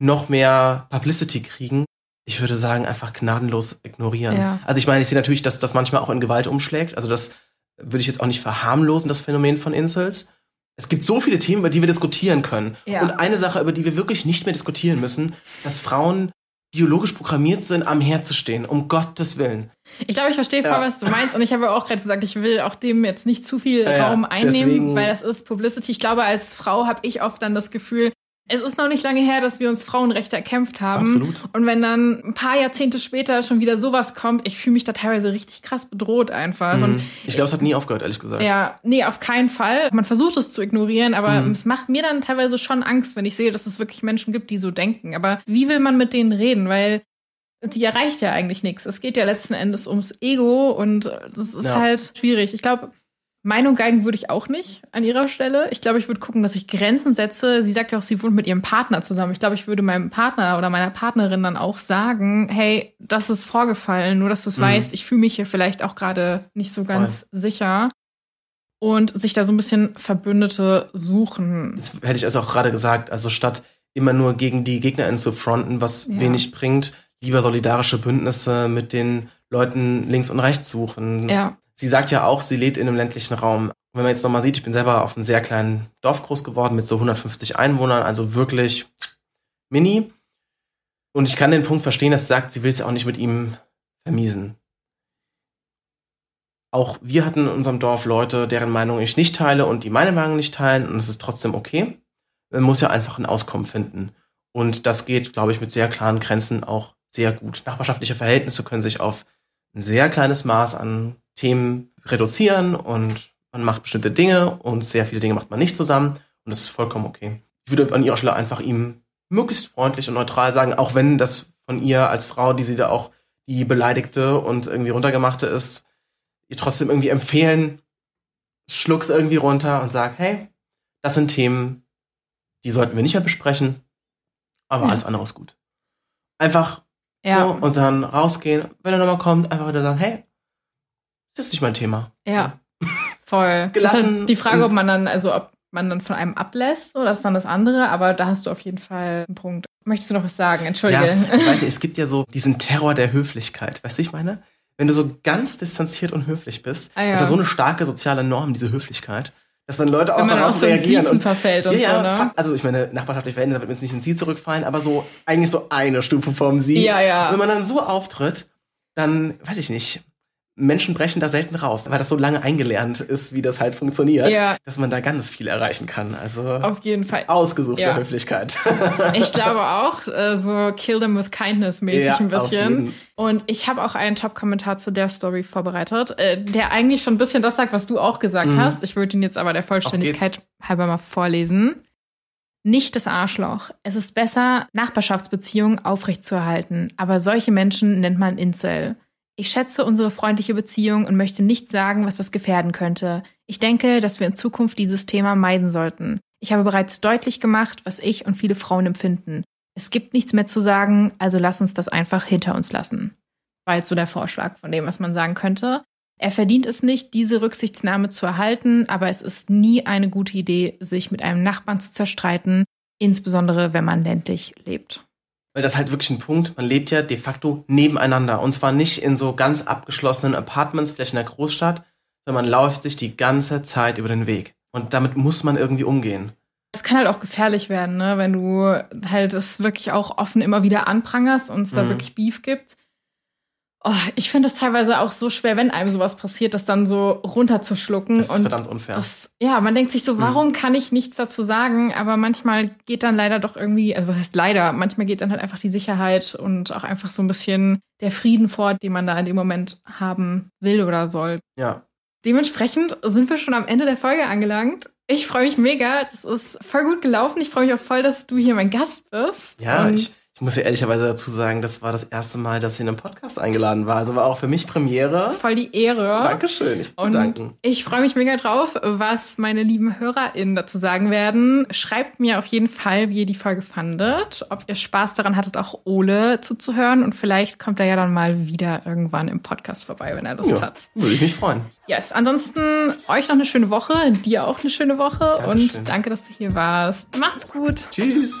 noch mehr Publicity kriegen ich würde sagen, einfach gnadenlos ignorieren. Ja. Also ich meine, ich sehe natürlich, dass das manchmal auch in Gewalt umschlägt. Also das würde ich jetzt auch nicht verharmlosen, das Phänomen von Incels. Es gibt so viele Themen, über die wir diskutieren können. Ja. Und eine Sache, über die wir wirklich nicht mehr diskutieren müssen, dass Frauen biologisch programmiert sind, am Herd zu stehen, um Gottes Willen. Ich glaube, ich verstehe voll, ja. was du meinst. Und ich habe auch gerade gesagt, ich will auch dem jetzt nicht zu viel ja, Raum einnehmen, deswegen, weil das ist Publicity. Ich glaube, als Frau habe ich oft dann das Gefühl, es ist noch nicht lange her, dass wir uns Frauenrechte erkämpft haben. Absolut. Und wenn dann ein paar Jahrzehnte später schon wieder sowas kommt, ich fühle mich da teilweise richtig krass bedroht einfach. Mhm. ich glaube, es hat nie aufgehört, ehrlich gesagt. Ja, nee, auf keinen Fall. Man versucht es zu ignorieren, aber mhm. es macht mir dann teilweise schon Angst, wenn ich sehe, dass es wirklich Menschen gibt, die so denken. Aber wie will man mit denen reden? Weil die erreicht ja eigentlich nichts. Es geht ja letzten Endes ums Ego und das ist ja. halt schwierig. Ich glaube, Meinung geigen würde ich auch nicht an ihrer Stelle. Ich glaube, ich würde gucken, dass ich Grenzen setze. Sie sagt ja auch, sie wohnt mit ihrem Partner zusammen. Ich glaube, ich würde meinem Partner oder meiner Partnerin dann auch sagen, hey, das ist vorgefallen, nur dass du es mhm. weißt, ich fühle mich hier vielleicht auch gerade nicht so ganz Voll. sicher. Und sich da so ein bisschen Verbündete suchen. Das hätte ich also auch gerade gesagt. Also statt immer nur gegen die GegnerInnen zu fronten, was ja. wenig bringt, lieber solidarische Bündnisse mit den Leuten links und rechts suchen. Ja. Sie sagt ja auch, sie lebt in einem ländlichen Raum. wenn man jetzt nochmal sieht, ich bin selber auf einem sehr kleinen Dorf groß geworden mit so 150 Einwohnern, also wirklich mini. Und ich kann den Punkt verstehen, dass sie sagt, sie will es ja auch nicht mit ihm vermiesen. Auch wir hatten in unserem Dorf Leute, deren Meinung ich nicht teile und die meine Meinung nicht teilen und es ist trotzdem okay. Man muss ja einfach ein Auskommen finden. Und das geht, glaube ich, mit sehr klaren Grenzen auch sehr gut. Nachbarschaftliche Verhältnisse können sich auf ein sehr kleines Maß an Themen reduzieren und man macht bestimmte Dinge und sehr viele Dinge macht man nicht zusammen und das ist vollkommen okay. Ich würde an ihrer Stelle einfach ihm möglichst freundlich und neutral sagen, auch wenn das von ihr als Frau, die sie da auch die beleidigte und irgendwie runtergemachte ist, ihr trotzdem irgendwie empfehlen, schluck's irgendwie runter und sag, hey, das sind Themen, die sollten wir nicht mehr besprechen, aber ja. alles andere ist gut. Einfach ja. so und dann rausgehen, wenn er nochmal kommt, einfach wieder sagen, hey, das ist nicht mein Thema. Ja, voll. Gelassen. Halt die Frage, ob man dann, also ob man dann von einem ablässt, so, das ist dann das andere, aber da hast du auf jeden Fall einen Punkt. Möchtest du noch was sagen? Entschuldige. Ja, ich weiß nicht, es gibt ja so <laughs> diesen Terror der Höflichkeit. Weißt du, ich meine? Wenn du so ganz distanziert und höflich bist, ah, ja. ist ja so eine starke soziale Norm, diese Höflichkeit, dass dann Leute auch darauf auch so reagieren. Und, verfällt und ja, so, ne? Also ich meine, nachbarschaftliche Verhältnisse wird mir jetzt nicht ins Sie zurückfallen, aber so eigentlich so eine Stufe vom Sie. Ja, ja. Wenn man dann so auftritt, dann, weiß ich nicht, Menschen brechen da selten raus, weil das so lange eingelernt ist, wie das halt funktioniert, Ja. dass man da ganz viel erreichen kann. Also Auf jeden Fall. ausgesuchte Ja. Höflichkeit. <laughs> Ich glaube auch, äh, so Kill them with kindness mäßig Ja, ein bisschen. Und ich habe auch einen Top-Kommentar zu der Story vorbereitet, äh, der eigentlich schon ein bisschen das sagt, was du auch gesagt Mhm. hast. Ich würde ihn jetzt aber der Vollständigkeit halber mal vorlesen. Nicht das Arschloch. Es ist besser, Nachbarschaftsbeziehungen aufrechtzuerhalten. Aber solche Menschen nennt man Incel. Ich schätze unsere freundliche Beziehung und möchte nicht sagen, was das gefährden könnte. Ich denke, dass wir in Zukunft dieses Thema meiden sollten. Ich habe bereits deutlich gemacht, was ich und viele Frauen empfinden. Es gibt nichts mehr zu sagen, also lass uns das einfach hinter uns lassen. War jetzt so der Vorschlag von dem, was man sagen könnte. Er verdient es nicht, diese Rücksichtnahme zu erhalten, aber es ist nie eine gute Idee, sich mit einem Nachbarn zu zerstreiten, insbesondere wenn man ländlich lebt. Weil das ist halt wirklich ein Punkt, man lebt ja de facto nebeneinander. Und zwar nicht in so ganz abgeschlossenen Apartments, vielleicht in der Großstadt, sondern man läuft sich die ganze Zeit über den Weg. Und damit muss man irgendwie umgehen. Es kann halt auch gefährlich werden, ne? wenn du halt es wirklich auch offen immer wieder anprangerst und es da Mhm. wirklich Beef gibt. Oh, ich finde es teilweise auch so schwer, wenn einem sowas passiert, das dann so runterzuschlucken. Das ist und verdammt unfair. Das, ja, man denkt sich so, warum kann ich nichts dazu sagen? Aber manchmal geht dann leider doch irgendwie, also was heißt leider, manchmal geht dann halt einfach die Sicherheit und auch einfach so ein bisschen der Frieden vor, den man da in dem Moment haben will oder soll. ja. Dementsprechend sind wir schon am Ende der Folge angelangt. Ich freue mich mega. Das ist voll gut gelaufen. Ich freue mich auch voll, dass du hier mein Gast bist. Ja, Und ich, ich muss ja ehrlicherweise dazu sagen, das war das erste Mal, dass ich in einem Podcast eingeladen war. Also war auch für mich Premiere. voll die Ehre. Dankeschön, ich Und danken. ich freue mich mega drauf, was meine lieben HörerInnen dazu sagen werden. Schreibt mir auf jeden Fall, wie ihr die Folge fandet, ob ihr Spaß daran hattet, auch Ole zuzuhören. Und vielleicht kommt er ja dann mal wieder irgendwann im Podcast vorbei, wenn er Lust Ja, hat. würde ich mich freuen. Yes, ansonsten euch noch eine schöne Woche, dir auch eine schöne Woche Dankeschön. und danke, dass du hier warst. Macht's gut. Tschüss.